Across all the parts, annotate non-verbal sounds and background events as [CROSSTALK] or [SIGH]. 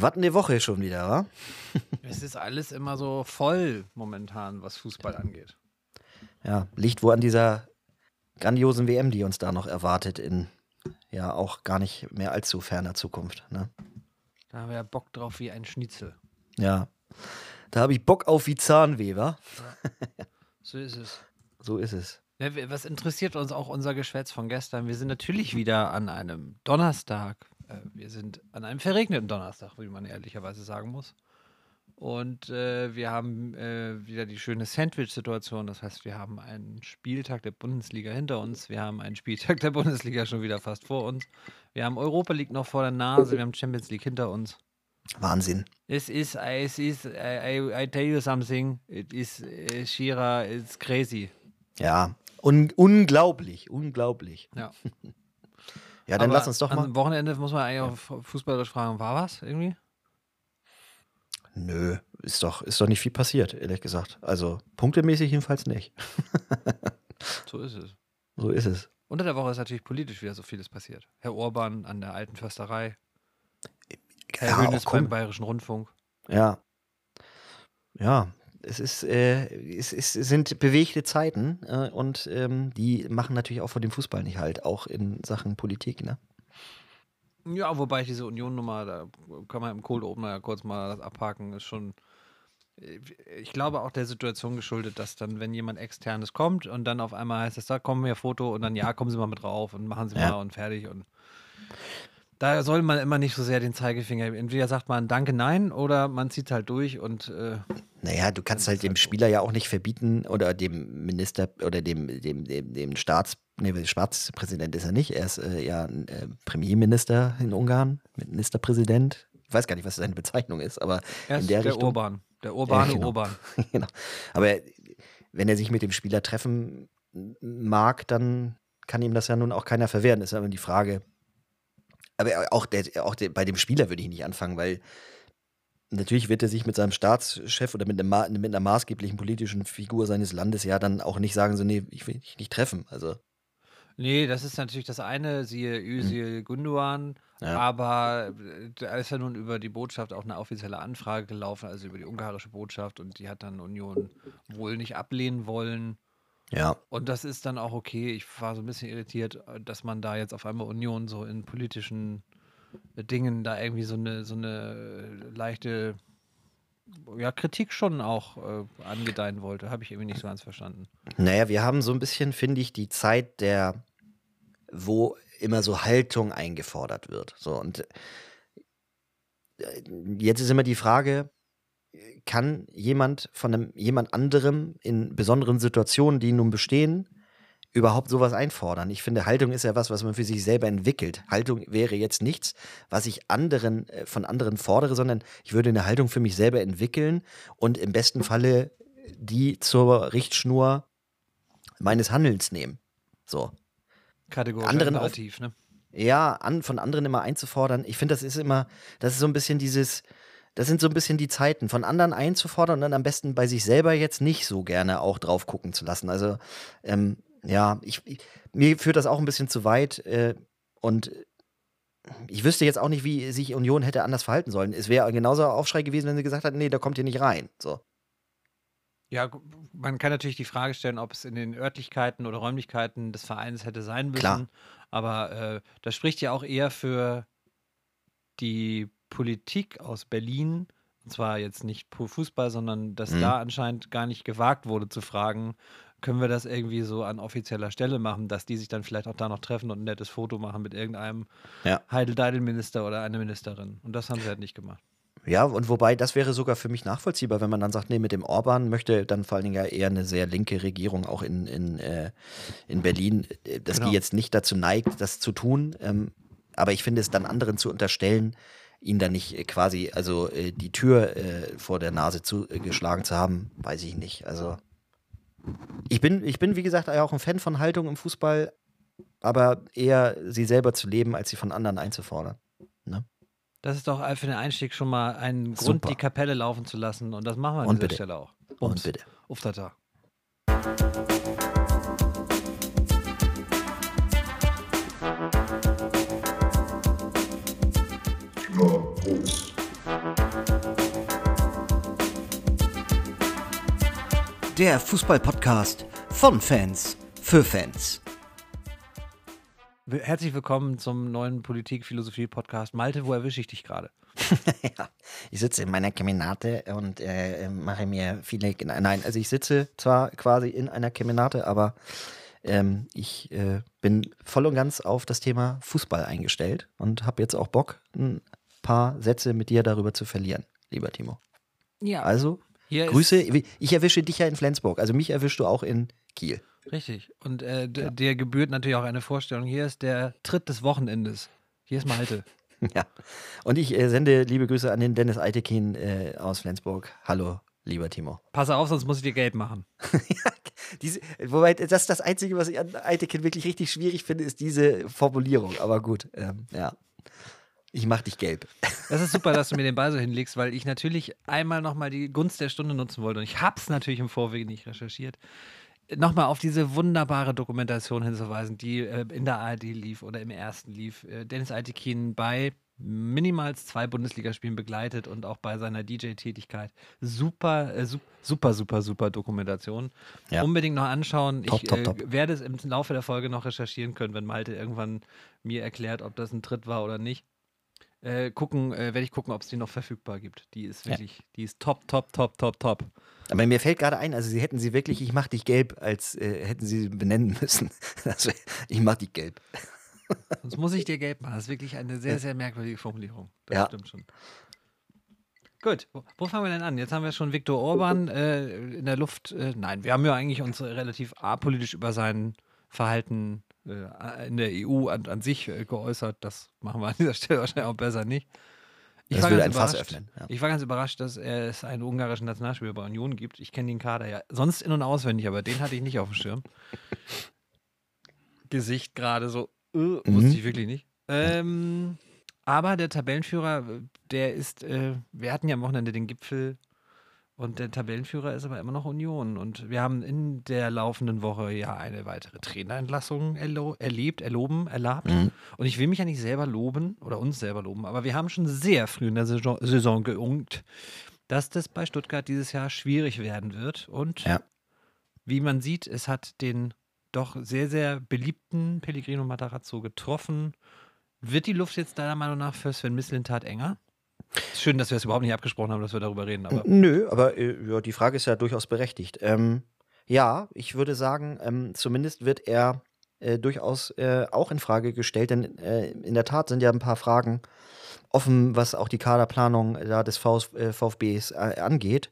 Was eine Woche schon wieder, wa? [LAUGHS] es ist alles immer so voll momentan, was Fußball angeht. Ja, liegt wo an dieser grandiosen WM, die uns da noch erwartet in ja auch gar nicht mehr allzu ferner Zukunft. Ne? Da haben wir ja Bock drauf wie ein Schnitzel. Ja, da habe ich Bock auf wie Zahnweh, wa? Ja. So ist es. [LAUGHS] So ist es. Ja, was interessiert uns auch unser Geschwätz von gestern? Wir sind natürlich wieder an einem Donnerstag. Äh, wir sind an einem verregneten Donnerstag, wie man ehrlicherweise sagen muss. Und äh, wir haben äh, wieder die schöne Sandwich-Situation. Das heißt, wir haben einen Spieltag der Bundesliga hinter uns. Wir haben einen Spieltag der Bundesliga schon wieder fast vor uns. Wir haben Europa League noch vor der Nase. Wir haben Champions League hinter uns. Wahnsinn. Es ist, es ist, I, I tell you something. It is, uh, Shira, it's crazy. Ja, Un unglaublich, unglaublich. Ja. [LAUGHS] ja, dann Aber lass uns doch mal. Am Wochenende muss man eigentlich auch fußballerisch fragen, war was irgendwie? Nö, ist doch, ist doch nicht viel passiert, ehrlich gesagt. Also punktemäßig jedenfalls nicht. [LAUGHS] so ist es. So ist es. Unter der Woche ist natürlich politisch wieder so vieles passiert. Herr Orban an der alten Försterei. Herr ja, Hönes beim Bayerischen Rundfunk. Ja. Ja, es ist, äh, es, es sind bewegte Zeiten äh, und ähm, die machen natürlich auch vor dem Fußball nicht halt, auch in Sachen Politik, ne? Ja, wobei diese Union-Nummer, da kann man im Cold Opener ja kurz mal abhaken, ist schon, äh, ich glaube auch der Situation geschuldet, dass dann, wenn jemand externes kommt und dann auf einmal heißt es, da kommen wir Foto und dann ja, kommen Sie mal mit drauf und machen Sie ja. mal und fertig und da soll man immer nicht so sehr den Zeigefinger. Entweder sagt man Danke, nein oder man zieht halt durch und. Äh, naja, du kannst halt dem halt Spieler ja auch nicht verbieten oder dem Minister oder dem, dem, dem, dem Staats. Nee, Staatspräsident ist er nicht. Er ist äh, ja äh, Premierminister in Ungarn, Ministerpräsident. Ich weiß gar nicht, was seine Bezeichnung ist, aber er ist in der, der Richtung. Urban. Der urbane ja, genau. Urban. [LAUGHS] genau. Aber wenn er sich mit dem Spieler treffen mag, dann kann ihm das ja nun auch keiner verwehren. Ist aber die Frage, aber auch, der, auch der, bei dem Spieler würde ich nicht anfangen, weil natürlich wird er sich mit seinem Staatschef oder mit, einem, mit einer maßgeblichen politischen Figur seines Landes ja dann auch nicht sagen, so, nee, ich will dich nicht treffen. Also. Nee, das ist natürlich das eine, siehe Özil hm. Gunduan, ja. aber äh, da ist ja nun über die Botschaft auch eine offizielle Anfrage gelaufen, also über die ungarische Botschaft und die hat dann Union wohl nicht ablehnen wollen. Ja. Und das ist dann auch okay. Ich war so ein bisschen irritiert, dass man da jetzt auf einmal Union so in politischen Dingen da irgendwie so eine, so eine leichte ja, Kritik schon auch äh, angedeihen wollte. Habe ich irgendwie nicht so ganz verstanden. Naja, wir haben so ein bisschen, finde ich, die Zeit der, wo immer so Haltung eingefordert wird. So und äh, jetzt ist immer die Frage, kann jemand von einem, jemand anderem in besonderen Situationen, die nun bestehen, überhaupt sowas einfordern? Ich finde, Haltung ist ja was, was man für sich selber entwickelt. Haltung wäre jetzt nichts, was ich anderen, äh, von anderen fordere, sondern ich würde eine Haltung für mich selber entwickeln und im besten Falle die zur Richtschnur meines Handelns nehmen. So. Kategorisch anderen relativ, ne? Ja, an, von anderen immer einzufordern. Ich finde, das ist immer, das ist so ein bisschen dieses, das sind so ein bisschen die Zeiten, von anderen einzufordern und dann am besten bei sich selber jetzt nicht so gerne auch drauf gucken zu lassen. Also, ähm, ja, ich, ich, mir führt das auch ein bisschen zu weit äh, und ich wüsste jetzt auch nicht, wie sich Union hätte anders verhalten sollen. Es wäre genauso Aufschrei gewesen, wenn sie gesagt hätten, nee, da kommt ihr nicht rein. So. Ja, man kann natürlich die Frage stellen, ob es in den Örtlichkeiten oder Räumlichkeiten des Vereins hätte sein müssen. Klar. Aber äh, das spricht ja auch eher für die Politik aus Berlin, und zwar jetzt nicht pro Fußball, sondern dass mhm. da anscheinend gar nicht gewagt wurde zu fragen, können wir das irgendwie so an offizieller Stelle machen, dass die sich dann vielleicht auch da noch treffen und ein nettes Foto machen mit irgendeinem ja. Heidel-Deidel-Minister oder einer Ministerin. Und das haben sie halt nicht gemacht. Ja, und wobei, das wäre sogar für mich nachvollziehbar, wenn man dann sagt, nee, mit dem Orban möchte dann vor allen Dingen ja eher eine sehr linke Regierung auch in, in, äh, in Berlin, äh, dass genau. die jetzt nicht dazu neigt, das zu tun. Ähm, aber ich finde es dann anderen zu unterstellen, ihn dann nicht äh, quasi, also äh, die Tür äh, vor der Nase zugeschlagen äh, zu haben, weiß ich nicht. Also ich bin, ich bin, wie gesagt, auch ein Fan von Haltung im Fußball, aber eher sie selber zu leben, als sie von anderen einzufordern. Ne? Das ist doch für den Einstieg schon mal ein Super. Grund, die Kapelle laufen zu lassen. Und das machen wir an Und dieser bitte. Stelle auch. Ums. Und bitte. Auf der Fußball-Podcast von Fans für Fans. Herzlich willkommen zum neuen Politik-Philosophie-Podcast. Malte, wo erwische ich dich gerade? [LAUGHS] ja, ich sitze in meiner Kemenate und äh, mache mir viele. Nein, also ich sitze zwar quasi in einer Kemenate, aber ähm, ich äh, bin voll und ganz auf das Thema Fußball eingestellt und habe jetzt auch Bock, ein paar Sätze mit dir darüber zu verlieren, lieber Timo. Ja. Also, Grüße. Ich erwische dich ja in Flensburg, also mich erwischst du auch in Kiel. Richtig. Und äh, ja. dir gebührt natürlich auch eine Vorstellung. Hier ist der Tritt des Wochenendes. Hier ist Malte. [LAUGHS] ja. Und ich äh, sende liebe Grüße an den Dennis Eitekin äh, aus Flensburg. Hallo, lieber Timo. Pass auf, sonst muss ich dir gelb machen. [LAUGHS] diese, wobei, das ist das Einzige, was ich an Eitekin wirklich richtig schwierig finde, ist diese Formulierung. Aber gut, ähm, ja. Ich mach dich gelb. Das ist super, dass du mir den Ball so [LAUGHS] hinlegst, weil ich natürlich einmal nochmal die Gunst der Stunde nutzen wollte. Und ich hab's natürlich im Vorweg nicht recherchiert. Nochmal auf diese wunderbare Dokumentation hinzuweisen, die äh, in der ARD lief oder im ersten lief. Äh, Dennis Altekin bei minimals zwei Bundesligaspielen begleitet und auch bei seiner DJ-Tätigkeit. Super, äh, super, super, super Dokumentation. Ja. Unbedingt noch anschauen. Top, ich top, top. Äh, werde es im Laufe der Folge noch recherchieren können, wenn Malte irgendwann mir erklärt, ob das ein Tritt war oder nicht. Äh, gucken, äh, werde ich gucken, ob es die noch verfügbar gibt. Die ist wirklich, ja. die ist top, top, top, top, top. Aber mir fällt gerade ein, also sie hätten sie wirklich, ich mach dich gelb, als äh, hätten sie benennen müssen. [LAUGHS] Also, ich mach dich gelb. [LAUGHS] Sonst muss ich dir gelb machen. Das ist wirklich eine sehr, sehr merkwürdige Formulierung. Das ja. stimmt schon. Gut, wo, wo, fangen wir denn an? Jetzt haben wir schon Viktor Orban äh, in der Luft. Äh, nein, wir haben ja eigentlich uns relativ apolitisch über sein Verhalten in der EU an, an sich äh, geäußert. Das machen wir an dieser [LAUGHS] Stelle wahrscheinlich auch besser nicht. Ich das würde ein Fass öffnen. Ja. Ich war ganz überrascht, dass es einen ungarischen Nationalspieler bei Union gibt. Ich kenne den Kader ja sonst in- und auswendig, aber den hatte ich nicht auf dem Schirm. [LAUGHS] Gesicht gerade so, uh, mhm. wusste ich wirklich nicht. Ähm, aber der Tabellenführer, der ist, äh, wir hatten ja am Wochenende den Gipfel und der Tabellenführer ist aber immer noch Union. Und wir haben in der laufenden Woche ja eine weitere Trainerentlassung erlebt, erloben, erlabt. Mhm. Und ich will mich ja nicht selber loben oder uns selber loben, aber wir haben schon sehr früh in der Saison, Saison geungt, dass das bei Stuttgart dieses Jahr schwierig werden wird. Und ja. wie man sieht, es hat den doch sehr, sehr beliebten Pellegrino Matarazzo getroffen. Wird die Luft jetzt deiner Meinung nach für Sven Mislintat enger? Schön, dass wir es überhaupt nicht abgesprochen haben, dass wir darüber reden. Aber Nö, aber äh, ja, die Frage ist ja durchaus berechtigt. Ähm, ja, ich würde sagen, ähm, zumindest wird er äh, durchaus äh, auch in Frage gestellt, denn äh, in der Tat sind ja ein paar Fragen offen, was auch die Kaderplanung da des Vf äh, VfBs äh, angeht.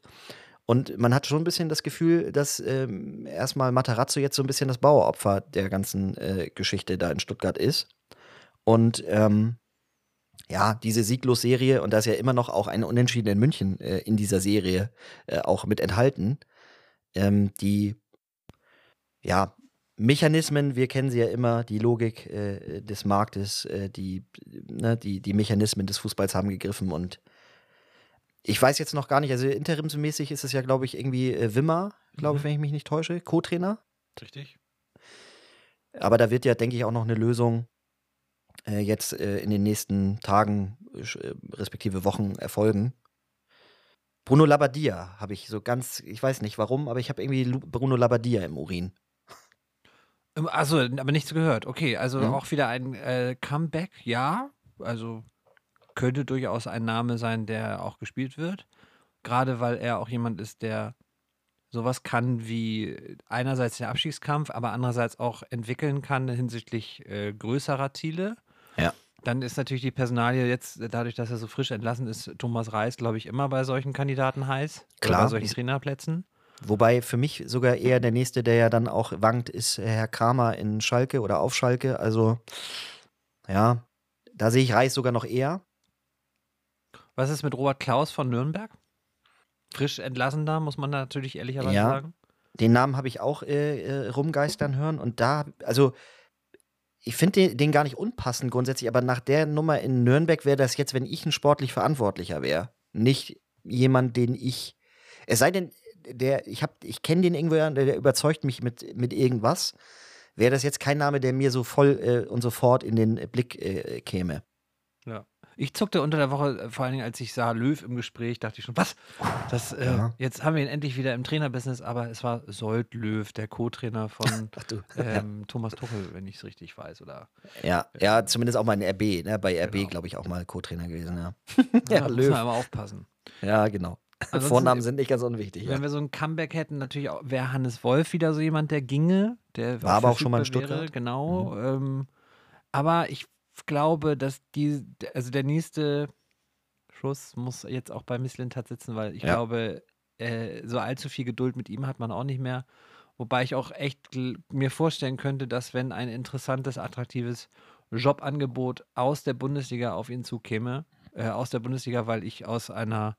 Und man hat schon ein bisschen das Gefühl, dass ähm, erstmal Matarazzo jetzt so ein bisschen das Baueropfer der ganzen Geschichte da in Stuttgart ist. Und ähm, ja, diese Sieglos-Serie, und da ist ja immer noch auch ein Unentschieden in München äh, in dieser Serie äh, auch mit enthalten, ähm, die, ja, Mechanismen, wir kennen sie ja immer, die Logik äh, des Marktes, äh, die, ne, die, die Mechanismen des Fußballs haben gegriffen und ich weiß jetzt noch gar nicht, also interimsmäßig ist es ja, glaube ich, irgendwie äh, Wimmer, glaube ich, mhm. wenn ich mich nicht täusche, Co-Trainer. Richtig. Aber da wird ja, denke ich, auch noch eine Lösung äh, jetzt äh, in den nächsten Tagen äh, respektive Wochen erfolgen. Bruno Labbadia habe ich so ganz, ich weiß nicht warum, aber ich habe irgendwie Bruno Labbadia im Urin. Also, aber nichts gehört. Okay, also mhm. auch wieder ein äh, Comeback, ja. Also könnte durchaus ein Name sein, der auch gespielt wird. Gerade weil er auch jemand ist, der sowas kann wie einerseits den Abschiedskampf, aber andererseits auch entwickeln kann hinsichtlich äh, größerer Ziele. Ja. Dann ist natürlich die Personalie jetzt, dadurch, dass er so frisch entlassen ist, Thomas Reis, glaube ich, immer bei solchen Kandidaten heiß. Klar. Bei solchen Trainerplätzen. Wobei für mich sogar eher der nächste, der ja dann auch wankt, ist Herr Kramer in Schalke oder auf Schalke. Also, ja, da sehe ich Reis sogar noch eher. Was ist mit Robert Klaus von Nürnberg? Frisch entlassen da, muss man da natürlich ehrlicherweise ja, sagen. Den Namen habe ich auch äh, äh, rumgeistern hören und da, also ich finde den, den, gar nicht unpassend grundsätzlich, aber nach der Nummer in Nürnberg wäre das jetzt, wenn ich ein sportlich Verantwortlicher wäre, nicht jemand, den ich. Es sei denn, der, ich, ich kenne den irgendwo, der, der überzeugt mich mit, mit irgendwas. Wäre das jetzt kein Name, der mir so voll äh, und sofort in den Blick äh, käme. Ja. Ich zuckte unter der Woche, äh, vor allen Dingen, als ich sah Löw im Gespräch, dachte ich schon, was? Das, äh, Ja. Jetzt haben wir ihn endlich wieder im Trainerbusiness, aber es war Sold Löw, der Co-Trainer von [LAUGHS] ähm, Thomas Tuchel, wenn ich es richtig weiß. Oder Ja, ja, zumindest auch mal in RB, ne? Bei RB, Genau. glaube ich, auch mal Co-Trainer gewesen, ja. ja, [LAUGHS] Ja, muss Löw. man immer aufpassen. Ja, genau. [LAUGHS] Ansonsten- Vornamen sind nicht ganz unwichtig, ja. Wenn wir so ein Comeback hätten, natürlich auch- wäre Hannes Wolf wieder so jemand, der ginge. Der War aber auch schon mal in verfügbar wäre, Stuttgart. Genau. Ähm, aber ich glaube, dass die, also der nächste Schuss muss jetzt auch bei Miss Lintat sitzen, weil ich Ja. glaube, äh, so allzu viel Geduld mit ihm hat man auch nicht mehr. Wobei ich auch echt mir vorstellen könnte, dass wenn ein interessantes, attraktives Jobangebot aus der Bundesliga auf ihn zukäme, äh, aus der Bundesliga, weil ich aus einer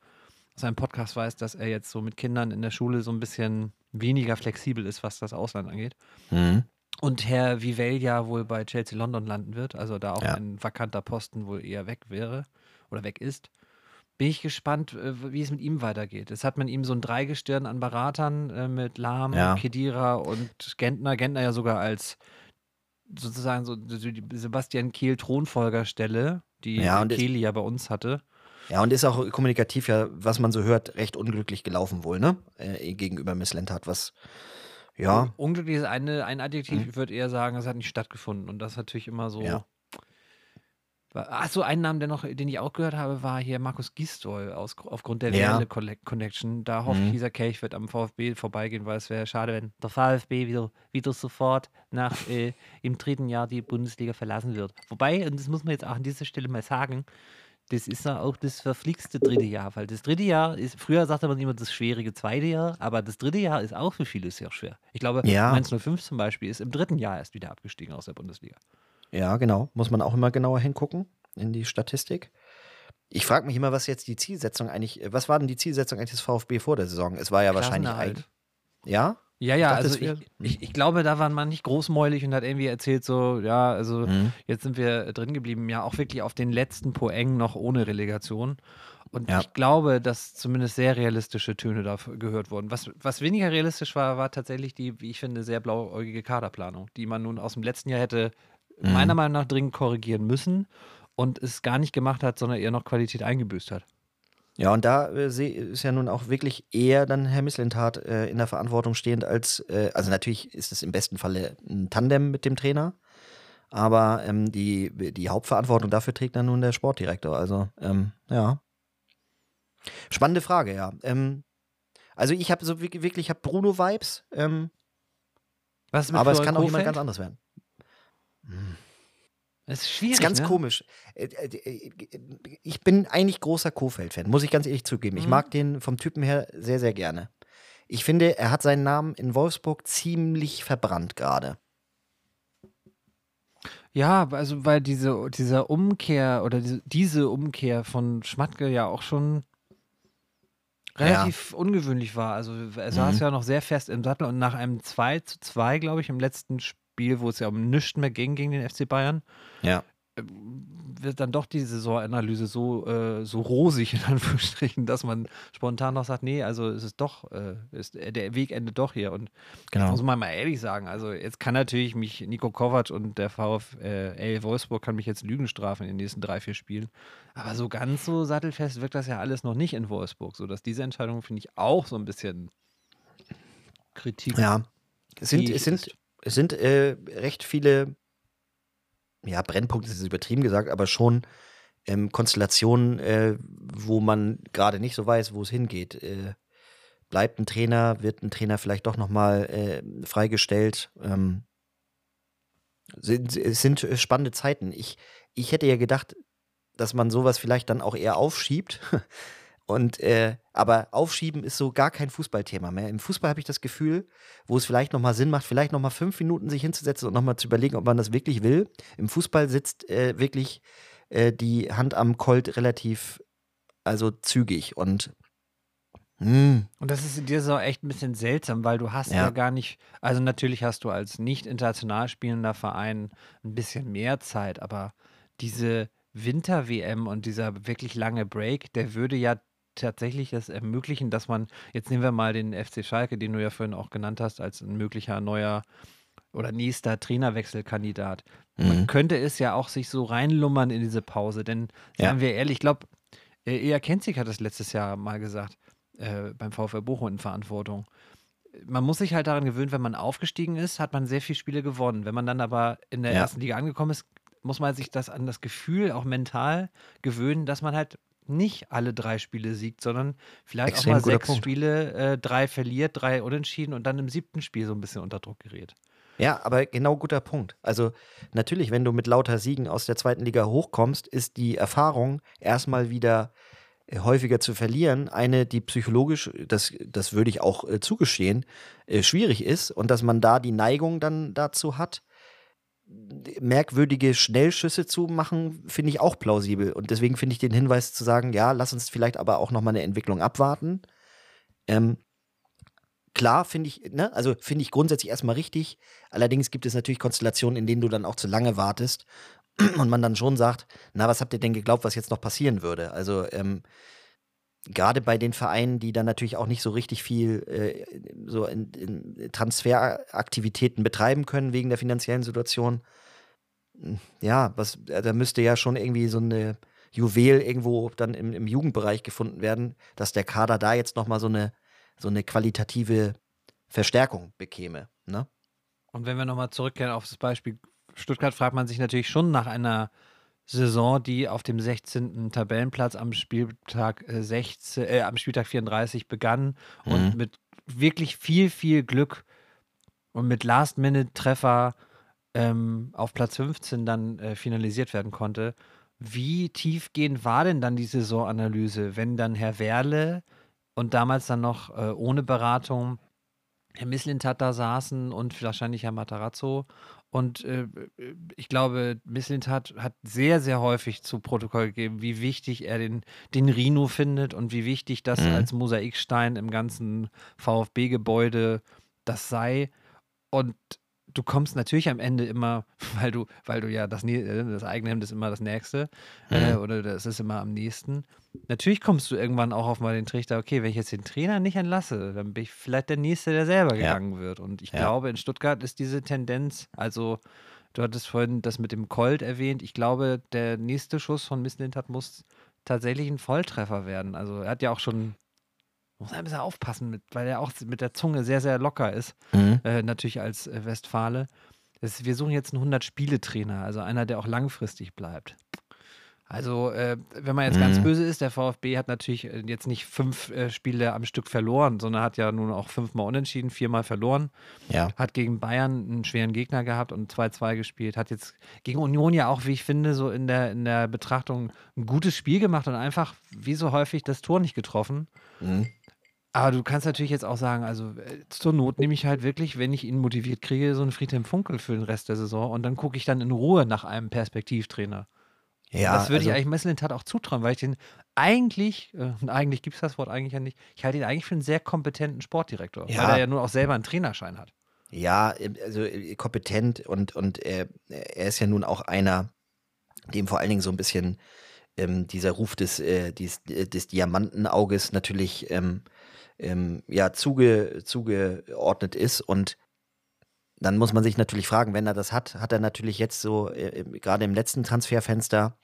aus einem Podcast weiß, dass er jetzt so mit Kindern in der Schule so ein bisschen weniger flexibel ist, was das Ausland angeht. Mhm. Und Herr Vivell ja wohl bei Chelsea London landen wird, also da auch Ja. ein vakanter Posten wohl eher weg wäre oder weg ist. Bin ich gespannt, äh, wie es mit ihm weitergeht. Jetzt hat man ihm so ein Dreigestirn an Beratern äh, mit Lahm, Ja. Kedira und Gentner. Gentner ja sogar als sozusagen so die Sebastian Kehl Thronfolgerstelle, die Ja, Kehli ja bei uns hatte. Ja, und ist auch kommunikativ ja, was man so hört, recht unglücklich gelaufen wohl, ne? Äh, gegenüber Miss Lentat, was, ja, Unglücklich ist eine, ein Adjektiv, Mhm. ich würde eher sagen, es hat nicht stattgefunden. Und das ist natürlich immer so. Ja. Achso, ein Name, der noch, den ich auch gehört habe, war hier Markus Gisdol aus, aufgrund der Ja. Connection. Da hoffe Mhm. ich, dieser Kelch wird am VfB vorbeigehen, weil es wäre schade, wenn der VfB wieder, wieder sofort nach [LAUGHS] äh, im dritten Jahr die Bundesliga verlassen wird. Wobei, und das muss man jetzt auch an dieser Stelle mal sagen, das ist ja auch das verflixte dritte Jahr, weil das dritte Jahr ist, früher sagte man immer das schwierige zweite Jahr, aber das dritte Jahr ist auch für viele sehr schwer. Ich glaube, Ja. Mainz 05 zum Beispiel ist im dritten Jahr erst wieder abgestiegen aus der Bundesliga. ja, genau. Muss man auch immer genauer hingucken in die Statistik. Ich frage mich immer, was jetzt die Zielsetzung eigentlich, was war denn die Zielsetzung eigentlich des VfB vor der Saison? Es war ja wahrscheinlich ein, ja? Ja, ja, dachte, also ich, ich, ich glaube, da war man nicht großmäulig und hat irgendwie erzählt, so, ja, also Mhm. jetzt sind wir drin geblieben, ja, auch wirklich auf den letzten Poeng noch ohne Relegation. Und Ja. ich glaube, dass zumindest sehr realistische Töne da gehört wurden. Was, was weniger realistisch war, war tatsächlich die, wie ich finde, sehr blauäugige Kaderplanung, die man nun aus dem letzten Jahr hätte Mhm. meiner Meinung nach dringend korrigieren müssen und es gar nicht gemacht hat, sondern eher noch Qualität eingebüßt hat. Ja, und da äh, ist ja nun auch wirklich eher dann Herr Misslintat äh, in der Verantwortung stehend als, äh, also natürlich ist es im besten Falle ein Tandem mit dem Trainer, aber ähm, die, die Hauptverantwortung dafür trägt dann nun der Sportdirektor. Also, ähm, ja. Spannende Frage, ja. Ähm, also ich habe so wirk- wirklich, ich habe Bruno-Vibes, ähm, Was ist mit aber es Florian kann auch jemand ganz anderes werden. Es ist schwierig. ist ganz ne? komisch. Äh, äh, Ich bin eigentlich großer Kofeld-Fan, muss ich ganz ehrlich zugeben. Ich Mhm. mag den vom Typen her sehr, sehr gerne. Ich finde, er hat seinen Namen in Wolfsburg ziemlich verbrannt gerade. Ja, also weil diese, dieser Umkehr oder diese, diese Umkehr von Schmatke ja auch schon relativ ungewöhnlich war. Also er saß Mhm. ja noch sehr fest im Sattel und nach einem 2 zu 2, glaube ich, im letzten Spiel, wo es ja um nichts mehr ging gegen den FC Bayern, Ja. wird dann doch die Saisonanalyse so, äh, so rosig in Anführungsstrichen, dass man spontan noch sagt, nee, also es ist doch, äh, ist, der Weg endet doch hier. Und Genau. muss man mal ehrlich sagen, also jetzt kann natürlich mich Nico Kovac und der VfL Wolfsburg kann mich jetzt Lügen strafen in den nächsten drei, vier Spielen. Aber so ganz so sattelfest wirkt das ja alles noch nicht in Wolfsburg, sodass diese Entscheidung, finde ich, auch so ein bisschen Kritik. Ja. Es sind, es sind. Es sind äh, recht viele, ja, Brennpunkte ist übertrieben gesagt, aber schon ähm, Konstellationen, äh, wo man gerade nicht so weiß, wo es hingeht. Äh, bleibt ein Trainer, wird ein Trainer vielleicht doch nochmal äh, freigestellt. Ähm, sind, es sind äh, spannende Zeiten. Ich, ich hätte ja gedacht, dass man sowas vielleicht dann auch eher aufschiebt. [LAUGHS] Und äh, aber aufschieben ist so gar kein Fußballthema mehr. Im Fußball habe ich das Gefühl, wo es vielleicht nochmal Sinn macht, vielleicht nochmal fünf Minuten sich hinzusetzen und nochmal zu überlegen, ob man das wirklich will. Im Fußball sitzt äh, wirklich äh, die Hand am Colt relativ, also zügig und hm, Und das ist in dieser Saison echt ein bisschen seltsam, weil du hast ja. Ja. gar nicht, also natürlich hast du als nicht international spielender Verein ein bisschen mehr Zeit, aber diese Winter-WM und dieser wirklich lange Break, der würde ja tatsächlich es ermöglichen, dass man, jetzt nehmen wir mal den FC Schalke, den du ja vorhin auch genannt hast, als ein möglicher neuer oder nächster Trainerwechselkandidat. Mhm. Man könnte es ja auch sich so reinlummern in diese Pause, denn seien ja. wir ehrlich, ich glaube, äh, Ea Kenzig hat das letztes Jahr mal gesagt, äh, beim VfL Bochum in Verantwortung. Man muss sich halt daran gewöhnen, wenn man aufgestiegen ist, hat man sehr viele Spiele gewonnen. Wenn man dann aber in der ja. ersten Liga angekommen ist, muss man sich das an das Gefühl auch mental gewöhnen, dass man halt nicht alle drei Spiele siegt, sondern vielleicht Extrem auch mal sechs Punkt. Spiele, äh, drei verliert, drei unentschieden und dann im siebten Spiel so ein bisschen unter Druck gerät. Ja, aber genau guter Punkt. Also natürlich, wenn du mit lauter Siegen aus der zweiten Liga hochkommst, ist die Erfahrung erstmal wieder äh, häufiger zu verlieren, eine, die psychologisch, das, das würde ich auch äh, zugestehen, äh, schwierig ist und dass man da die Neigung dann dazu hat, merkwürdige Schnellschüsse zu machen, finde ich auch plausibel. Und deswegen finde ich den Hinweis zu sagen, ja, lass uns vielleicht aber auch nochmal eine Entwicklung abwarten. Ähm, klar, finde ich, ne, also finde ich grundsätzlich erstmal richtig. Allerdings gibt es natürlich Konstellationen, in denen du dann auch zu lange wartest [CLEARS THROAT] und man dann schon sagt, na, was habt ihr denn geglaubt, was jetzt noch passieren würde? Also, ähm, gerade bei den Vereinen, die dann natürlich auch nicht so richtig viel äh, so in, in Transferaktivitäten betreiben können wegen der finanziellen Situation. Ja, was, äh, da müsste ja schon irgendwie so eine Juwel irgendwo dann im, im Jugendbereich gefunden werden, dass der Kader da jetzt nochmal so eine, so eine qualitative Verstärkung bekäme. Ne? Und wenn wir nochmal zurückkehren auf das Beispiel Stuttgart, fragt man sich natürlich schon nach einer Saison, die auf dem 16. Tabellenplatz am Spieltag 16, äh, äh, am Spieltag 34 begann mhm. und mit wirklich viel, viel Glück und mit Last-Minute-Treffer ähm, auf Platz 15 dann äh, finalisiert werden konnte. Wie tiefgehend war denn dann die Saisonanalyse, wenn dann Herr Werle und damals dann noch äh, ohne Beratung Herr Misslintat da saßen und wahrscheinlich Herr Matarazzo und äh, ich glaube, Misslint hat, hat sehr, sehr häufig zu Protokoll gegeben, wie wichtig er den, den Rhino findet und wie wichtig das mhm. als Mosaikstein im ganzen VfB-Gebäude das sei. Und du kommst natürlich am Ende immer, [LAUGHS] weil du, weil du ja das, äh, das eigene Hemd ist immer das nächste äh, mhm. äh, oder das ist immer am nächsten. Natürlich kommst du irgendwann auch auf mal den Trichter, okay, wenn ich jetzt den Trainer nicht entlasse, dann bin ich vielleicht der Nächste, der selber ja. gegangen wird. Und ich ja. glaube, in Stuttgart ist diese Tendenz, also du hattest vorhin das mit dem Colt erwähnt, ich glaube, der nächste Schuss von Misslintat muss tatsächlich ein Volltreffer werden. Also er hat ja auch schon muss ein bisschen aufpassen, mit, weil er auch mit der Zunge sehr, sehr locker ist. Mhm. Äh, natürlich als äh, Westfale. Das, wir suchen jetzt einen 100-Spiele-Trainer, also einer, der auch langfristig bleibt. Also, äh, wenn man jetzt mhm. ganz böse ist, der VfB hat natürlich äh, jetzt nicht fünf äh, Spiele am Stück verloren, sondern hat ja nun auch fünfmal unentschieden, viermal verloren. Ja. Hat gegen Bayern einen schweren Gegner gehabt und 2-2 gespielt. Hat jetzt gegen Union ja auch, wie ich finde, so in der, in der Betrachtung ein gutes Spiel gemacht und einfach, wie so häufig, das Tor nicht getroffen. Mhm. Aber du kannst natürlich jetzt auch sagen, also äh, zur Not nehme ich halt wirklich, wenn ich ihn motiviert kriege, so einen Friedhelm Funkel für den Rest der Saison und dann gucke ich dann in Ruhe nach einem Perspektivtrainer. Ja, das würde also, ich eigentlich Messelintat auch zutrauen, weil ich den eigentlich, äh, eigentlich gibt es das Wort eigentlich ja nicht, ich halte ihn eigentlich für einen sehr kompetenten Sportdirektor, ja. weil er ja nur auch selber einen Trainerschein hat. Ja, also äh, kompetent und, und er, er ist ja nun auch einer, dem vor allen Dingen so ein bisschen ähm, dieser Ruf des, äh, des, des Diamantenauges natürlich ähm, ähm, ja, zuge, zugeordnet ist. Und dann muss man sich natürlich fragen, wenn er das hat, hat er natürlich jetzt so, äh, gerade im letzten Transferfenster,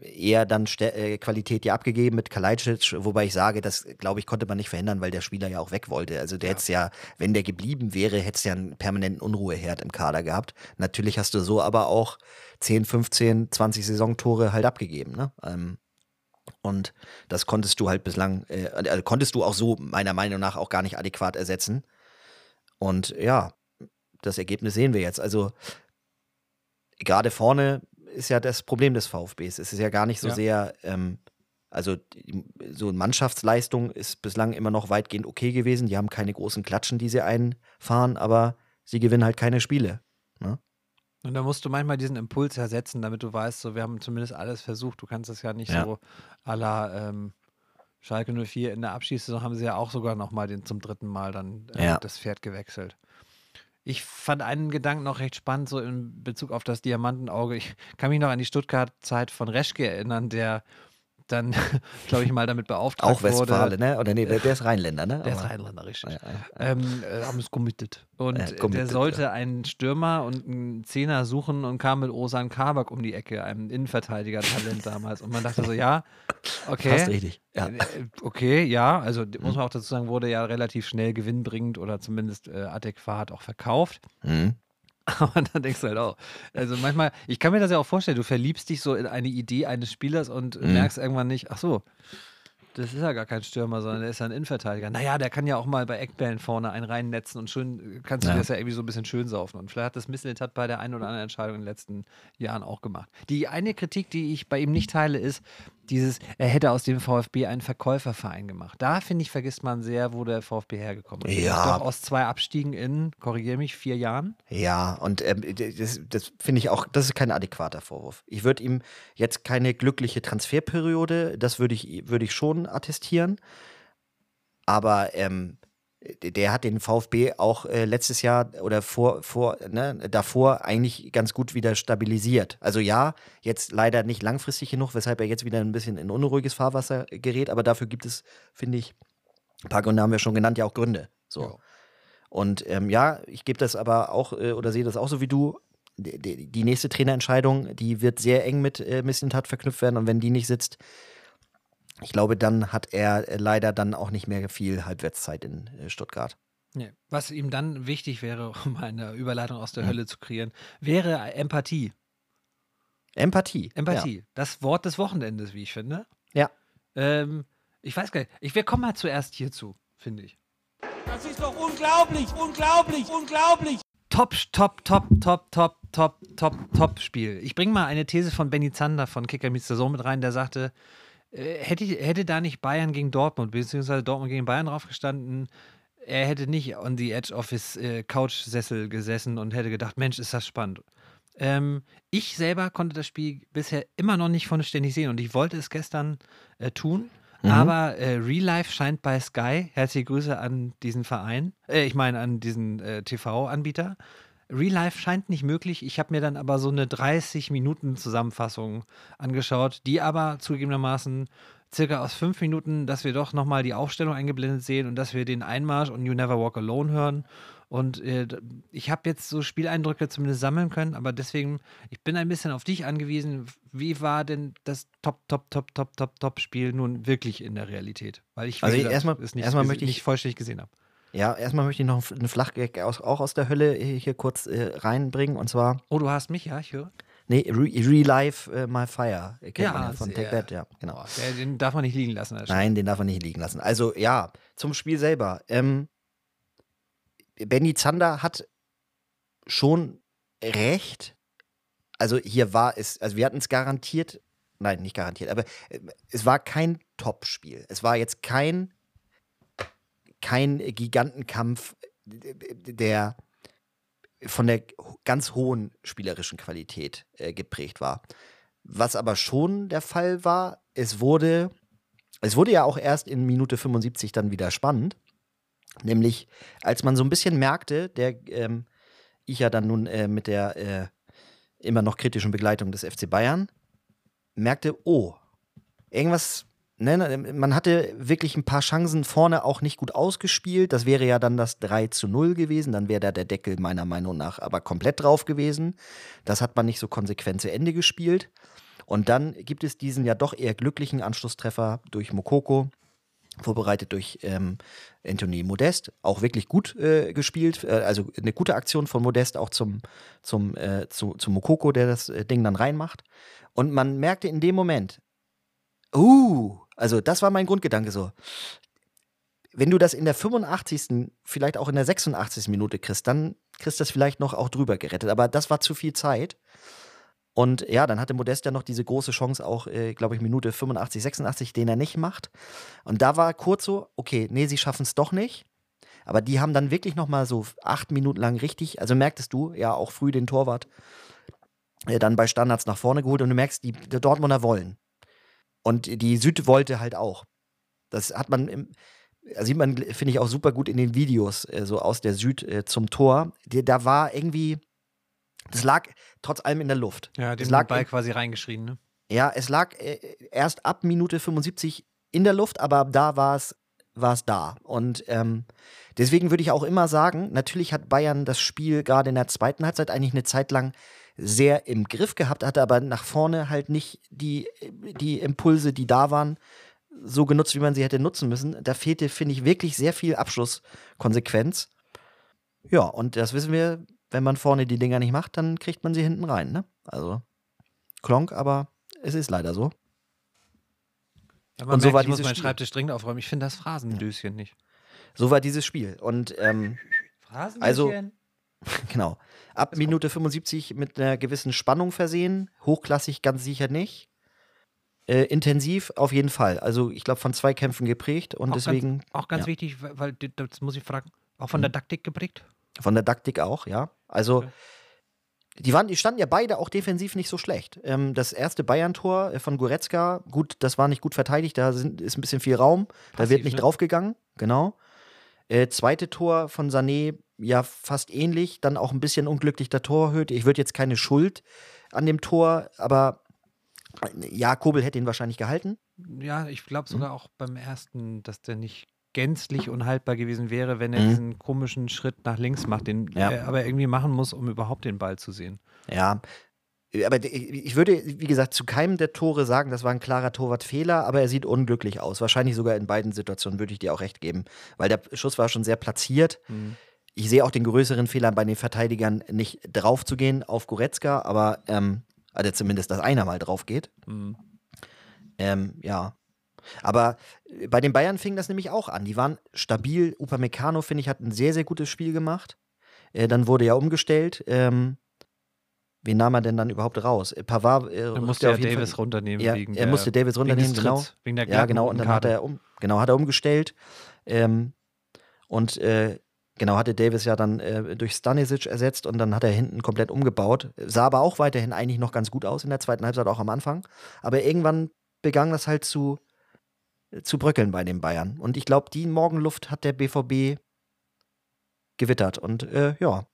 äh, eher dann äh, Qualität ja abgegeben mit Kalajdzic, wobei ich sage, das glaube ich konnte man nicht verhindern, weil der Spieler ja auch weg wollte. Also der ja. hätte ja, wenn der geblieben wäre, hätte es ja einen permanenten Unruheherd im Kader gehabt. Natürlich hast du so aber auch 10, 15, 20 Saisontore halt abgegeben. Ne? Ähm, und das konntest du halt bislang, äh, äh, konntest du auch so meiner Meinung nach auch gar nicht adäquat ersetzen. Und ja, das Ergebnis sehen wir jetzt. Also gerade vorne ist ja das Problem des VfBs. Es ist ja gar nicht so ja. sehr, ähm, also so Mannschaftsleistung ist bislang immer noch weitgehend okay gewesen. Die haben keine großen Klatschen, die sie einfahren, aber sie gewinnen halt keine Spiele. Ne? Und da musst du manchmal diesen Impuls ersetzen, damit du weißt, so, wir haben zumindest alles versucht. Du kannst es ja nicht ja. so à la ähm, Schalke 04 in der Abschießsaison haben sie ja auch sogar nochmal zum dritten Mal dann äh, ja. das Pferd gewechselt. Ich fand einen Gedanken noch recht spannend, so in Bezug auf das Diamantenauge. Ich kann mich noch an die Stuttgart-Zeit von Reschke erinnern, der dann, [LAUGHS] glaube ich, mal damit beauftragt Auch Westfale, wurde. ne? Oder nee, der ist Rheinländer, ne? Der ist Rheinländer, richtig. Ja, ja. Ähm, äh, haben es committed. Und committed, der sollte einen Stürmer und einen Zehner suchen und kam mit Osan Kabak um die Ecke, einem Innenverteidiger-Talent [LAUGHS] damals. Und man dachte so, ja, okay. Fast richtig. Ja. Äh, okay, ja. Also muss man auch dazu sagen, wurde ja relativ schnell gewinnbringend oder zumindest äh, adäquat auch verkauft. Mhm. [LAUGHS] Aber dann denkst du halt auch. Also manchmal, ich kann mir das ja auch vorstellen, du verliebst dich so in eine Idee eines Spielers und mhm. merkst irgendwann nicht, ach so, das ist ja gar kein Stürmer, sondern der ist ja ein Innenverteidiger. Naja, der kann ja auch mal bei Eckbällen vorne einen reinnetzen und schön kannst du ja. das ja irgendwie so ein bisschen schön saufen. Und vielleicht hat das Misseltat bei der einen oder anderen Entscheidung in den letzten Jahren auch gemacht. Die eine Kritik, die ich bei ihm nicht teile, ist, dieses, er hätte aus dem VfB einen Verkäuferverein gemacht. Da finde ich, vergisst man sehr, wo der VfB hergekommen ist. Ja. Doch aus zwei Abstiegen in, korrigiere mich, vier Jahren. Ja, und ähm, das, das finde ich auch, das ist kein adäquater Vorwurf. Ich würde ihm jetzt keine glückliche Transferperiode, das würde ich, würd ich schon attestieren. Aber ähm, der hat den VfB auch äh, letztes Jahr oder vor, vor, ne, davor eigentlich ganz gut wieder stabilisiert. Also ja, jetzt leider nicht langfristig genug, weshalb er jetzt wieder ein bisschen in unruhiges Fahrwasser gerät, aber dafür gibt es, finde ich, ein paar Gründe haben wir schon genannt, ja auch Gründe. So. Ja. Und ähm, ja, ich gebe das aber auch äh, oder sehe das auch so wie du. Die, die, nächste Trainerentscheidung, die wird sehr eng mit äh, Missentat verknüpft werden und wenn die nicht sitzt, ich glaube, dann hat er äh, leider dann auch nicht mehr viel Halbwertszeit in äh, Stuttgart. Nee. Was ihm dann wichtig wäre, [LAUGHS] um eine Überleitung aus der ja. Hölle zu kreieren, wäre Empathie. Empathie. Empathie. Ja. Das Wort des Wochenendes, wie ich finde. Ja. Ähm, ich weiß gar nicht. Ich, wir kommen mal zuerst hierzu, finde ich. Das ist doch unglaublich, unglaublich, unglaublich. Top, top, top, top, top, top, top, top Spiel. Ich bringe mal eine These von Benny Zander von Kicker Meets the mit rein, der sagte, hätte, hätte da nicht Bayern gegen Dortmund, beziehungsweise Dortmund gegen Bayern draufgestanden, er hätte nicht on the edge of his äh, Couchsessel gesessen und hätte gedacht, Mensch, ist das spannend. Ähm, ich selber konnte das Spiel bisher immer noch nicht vollständig sehen und ich wollte es gestern äh, tun. Mhm. Aber äh, Real Life scheint bei Sky, herzliche Grüße an diesen Verein, äh, ich meine an diesen äh, TV-Anbieter, Real Life scheint nicht möglich. Ich habe mir dann aber so eine 30-Minuten-Zusammenfassung angeschaut, die aber zugegebenermaßen circa aus fünf Minuten, dass wir doch nochmal die Aufstellung eingeblendet sehen und dass wir den Einmarsch und You Never Walk Alone hören. Und äh, ich habe jetzt so Spieleindrücke zumindest sammeln können, aber deswegen, ich bin ein bisschen auf dich angewiesen. Wie war denn das Top, Top, Top, Top, Top, Top Spiel nun wirklich in der Realität? Weil ich, also erstmal, erstmal möchte ich nicht vollständig gesehen habe. Ja, erstmal möchte ich noch einen Flachgag aus, auch aus der Hölle hier kurz äh, reinbringen und zwar. Oh, du hast mich, ja, ich höre. Nee, Relive äh, My Fire. Kennt ja, man von Take That, ja, genau. Oh, den darf man nicht liegen lassen. Nein, den darf man nicht liegen lassen. Also ja, zum Spiel selber. Ähm, Benny Zander hat schon recht. Also hier war es, also wir hatten es garantiert, nein, nicht garantiert, aber äh, es war kein Top-Spiel. Es war jetzt kein kein Gigantenkampf, der von der ganz hohen spielerischen Qualität äh, geprägt war. Was aber schon der Fall war, es wurde, es wurde ja auch erst in Minute 75 dann wieder spannend. Nämlich, als man so ein bisschen merkte, der ähm, ich ja dann nun äh, mit der äh, immer noch kritischen Begleitung des FC Bayern merkte, oh, irgendwas Ne, ne, man hatte wirklich ein paar Chancen vorne auch nicht gut ausgespielt. Das wäre ja dann das 3 zu 0 gewesen. Dann wäre da der Deckel meiner Meinung nach aber komplett drauf gewesen. Das hat man nicht so konsequent zu Ende gespielt. Und dann gibt es diesen ja doch eher glücklichen Anschlusstreffer durch Mokoko, vorbereitet durch ähm, Anthony Modest. Auch wirklich gut äh, gespielt. Äh, also eine gute Aktion von Modest auch zum, zum, äh, zu, zum Mokoko, der das äh, Ding dann reinmacht. Und man merkte in dem Moment, uh, also, das war mein Grundgedanke so. Wenn du das in der 85., vielleicht auch in der 86. Minute kriegst, dann kriegst du das vielleicht noch auch drüber gerettet. Aber das war zu viel Zeit. Und ja, dann hatte Modest ja noch diese große Chance, auch, äh, glaube ich, Minute 85, 86, den er nicht macht. Und da war kurz so, okay, nee, sie schaffen es doch nicht. Aber die haben dann wirklich noch mal so acht Minuten lang richtig, also merktest du ja auch früh den Torwart äh, dann bei Standards nach vorne geholt und du merkst, die, die Dortmunder wollen. Und die Süd wollte halt auch. Das hat man, im, sieht man, finde ich, auch super gut in den Videos, äh, so aus der Süd äh, zum Tor. Die, da war irgendwie, das lag trotz allem in der Luft. Ja, den lag Ball quasi reingeschrien, ne? Ja, es lag äh, erst ab Minute 75 in der Luft, aber ab da war es war es da. Und ähm, deswegen würde ich auch immer sagen, natürlich hat Bayern das Spiel gerade in der zweiten Halbzeit eigentlich eine Zeit lang sehr im Griff gehabt, hatte aber nach vorne halt nicht die, die Impulse, die da waren, so genutzt, wie man sie hätte nutzen müssen. Da fehlte, finde ich, wirklich sehr viel Abschlusskonsequenz. Ja, und das wissen wir, wenn man vorne die Dinger nicht macht, dann kriegt man sie hinten rein. Ne? Also Klonk, aber es ist leider so. Ja, man Und so merkt, war ich muss meinen. Schreibtisch dringend aufräumen. Ich finde das Phrasendöschen nicht. So war dieses Spiel. Und ähm, Phrasendöschen? Also- [LAUGHS] genau. Ab Minute 75 mit einer gewissen Spannung versehen. Hochklassig ganz sicher nicht. Äh, intensiv auf jeden Fall. Also ich glaube von zwei Kämpfen geprägt und Auch deswegen Ganz, auch ganz ja. wichtig, weil, das muss ich fragen, auch von der Taktik geprägt? von der Taktik auch, ja. Also Okay. die, waren, die standen ja beide auch defensiv nicht so schlecht. Ähm, das erste Bayern-Tor äh, von Goretzka, gut, das war nicht gut verteidigt, da sind, ist ein bisschen viel Raum, da Passiv, wird nicht ne? draufgegangen, genau. Äh, zweite Tor von Sané, ja, fast ähnlich, dann auch ein bisschen unglücklich der Torhüter. Ich würde jetzt keine Schuld an dem Tor, aber äh, ja, Kobel hätte ihn wahrscheinlich gehalten. Ja, ich Mhm. glaube sogar auch beim ersten, dass der nicht gänzlich unhaltbar gewesen wäre, wenn er Mhm. diesen komischen Schritt nach links macht, den Ja. er aber irgendwie machen muss, um überhaupt den Ball zu sehen. Ja, äh, aber ich würde, wie gesagt, zu keinem der Tore sagen, das war ein klarer Torwartfehler, aber er sieht unglücklich aus. Wahrscheinlich sogar in beiden Situationen würde ich dir auch recht geben, weil der Schuss war schon sehr platziert. Mhm. Ich sehe auch den größeren Fehler bei den Verteidigern, nicht drauf zu gehen auf Goretzka, aber ähm, also zumindest, dass einer mal drauf geht. Mhm. Ähm, ja. Aber äh, bei den Bayern fing das nämlich auch an. Die waren stabil. Upamecano, finde ich, hat ein sehr, sehr gutes Spiel gemacht. Äh, dann wurde ja umgestellt. Ähm, wen nahm er denn dann überhaupt raus? Äh, Pavard äh, Er musste ja Davis Fall, runternehmen ja, wegen er der, musste Davis wegen runternehmen, genau. Tritts, wegen der Ja, glatten genau. Und dann hat er um, genau, hat er umgestellt. Ähm, und äh, genau, hatte Davis ja dann äh, durch Stanisic ersetzt und dann hat er hinten komplett umgebaut. Sah aber auch weiterhin eigentlich noch ganz gut aus in der zweiten Halbzeit, auch am Anfang. Aber irgendwann begann das halt zu, zu bröckeln bei den Bayern. Und ich glaube, die Morgenluft hat der BVB gewittert. Und äh, ja,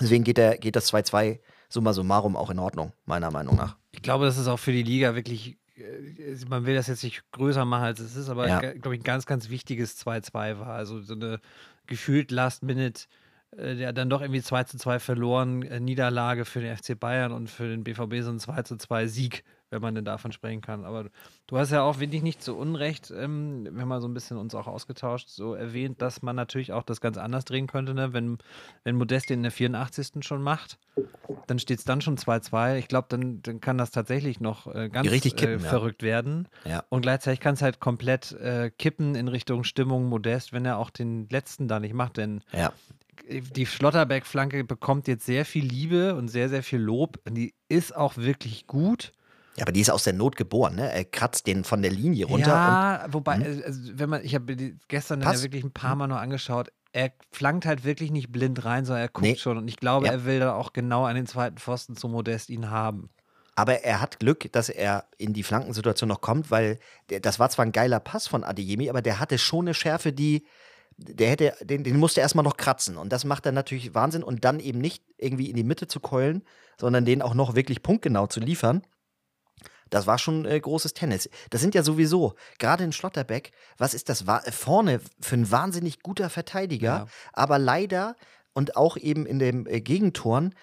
deswegen geht, der, geht das 2-2 summa summarum auch in Ordnung, meiner Meinung nach. Ich glaube, das ist auch für die Liga wirklich, äh, man will das jetzt nicht größer machen, als es ist, aber Ja. glaube ich, ein ganz, ganz wichtiges 2-2 war. Also so eine gefühlt Last-Minute, äh, der dann doch irgendwie 2 zu 2 verloren, äh, Niederlage für den FC Bayern und für den BVB so ein 2 zu 2 Sieg, wenn man denn davon sprechen kann. Aber du hast ja auch, finde ich, nicht so unrecht, ähm, wir haben mal so ein bisschen uns auch ausgetauscht, so erwähnt, dass man natürlich auch das ganz anders drehen könnte, ne? wenn, wenn Modest den in der 84. schon macht dann steht es dann schon 2-2. Ich glaube, dann, dann kann das tatsächlich noch äh, ganz kippen, äh, ja. verrückt werden. Ja. Und gleichzeitig kann es halt komplett äh, kippen in Richtung Stimmung Modest, wenn er auch den letzten da nicht macht. Denn Ja. die Schlotterbeck-Flanke bekommt jetzt sehr viel Liebe und sehr, sehr viel Lob. Und die ist auch wirklich gut. Ja, aber die ist aus der Not geboren, ne? Er kratzt den von der Linie runter und ja, wobei, Mhm. äh, also, wenn man, ich habe gestern ja wirklich ein paar Mal nur angeschaut. Er flankt halt wirklich nicht blind rein, sondern er guckt Nee. schon. Und ich glaube, Ja. er will da auch genau an den zweiten Pfosten zu Modest ihn haben. Aber er hat Glück, dass er in die Flankensituation noch kommt, weil der, das war zwar ein geiler Pass von Adeyemi, aber der hatte schon eine Schärfe, die der hätte, den, den musste er erstmal noch kratzen. Und das macht dann natürlich Wahnsinn. Und dann eben nicht irgendwie in die Mitte zu keulen, sondern den auch noch wirklich punktgenau zu liefern. Das war schon äh, großes Tennis. Das sind ja sowieso, gerade in Schlotterbeck, was ist das vorne für ein wahnsinnig guter Verteidiger, Ja. aber leider und auch eben in den äh, Gegentoren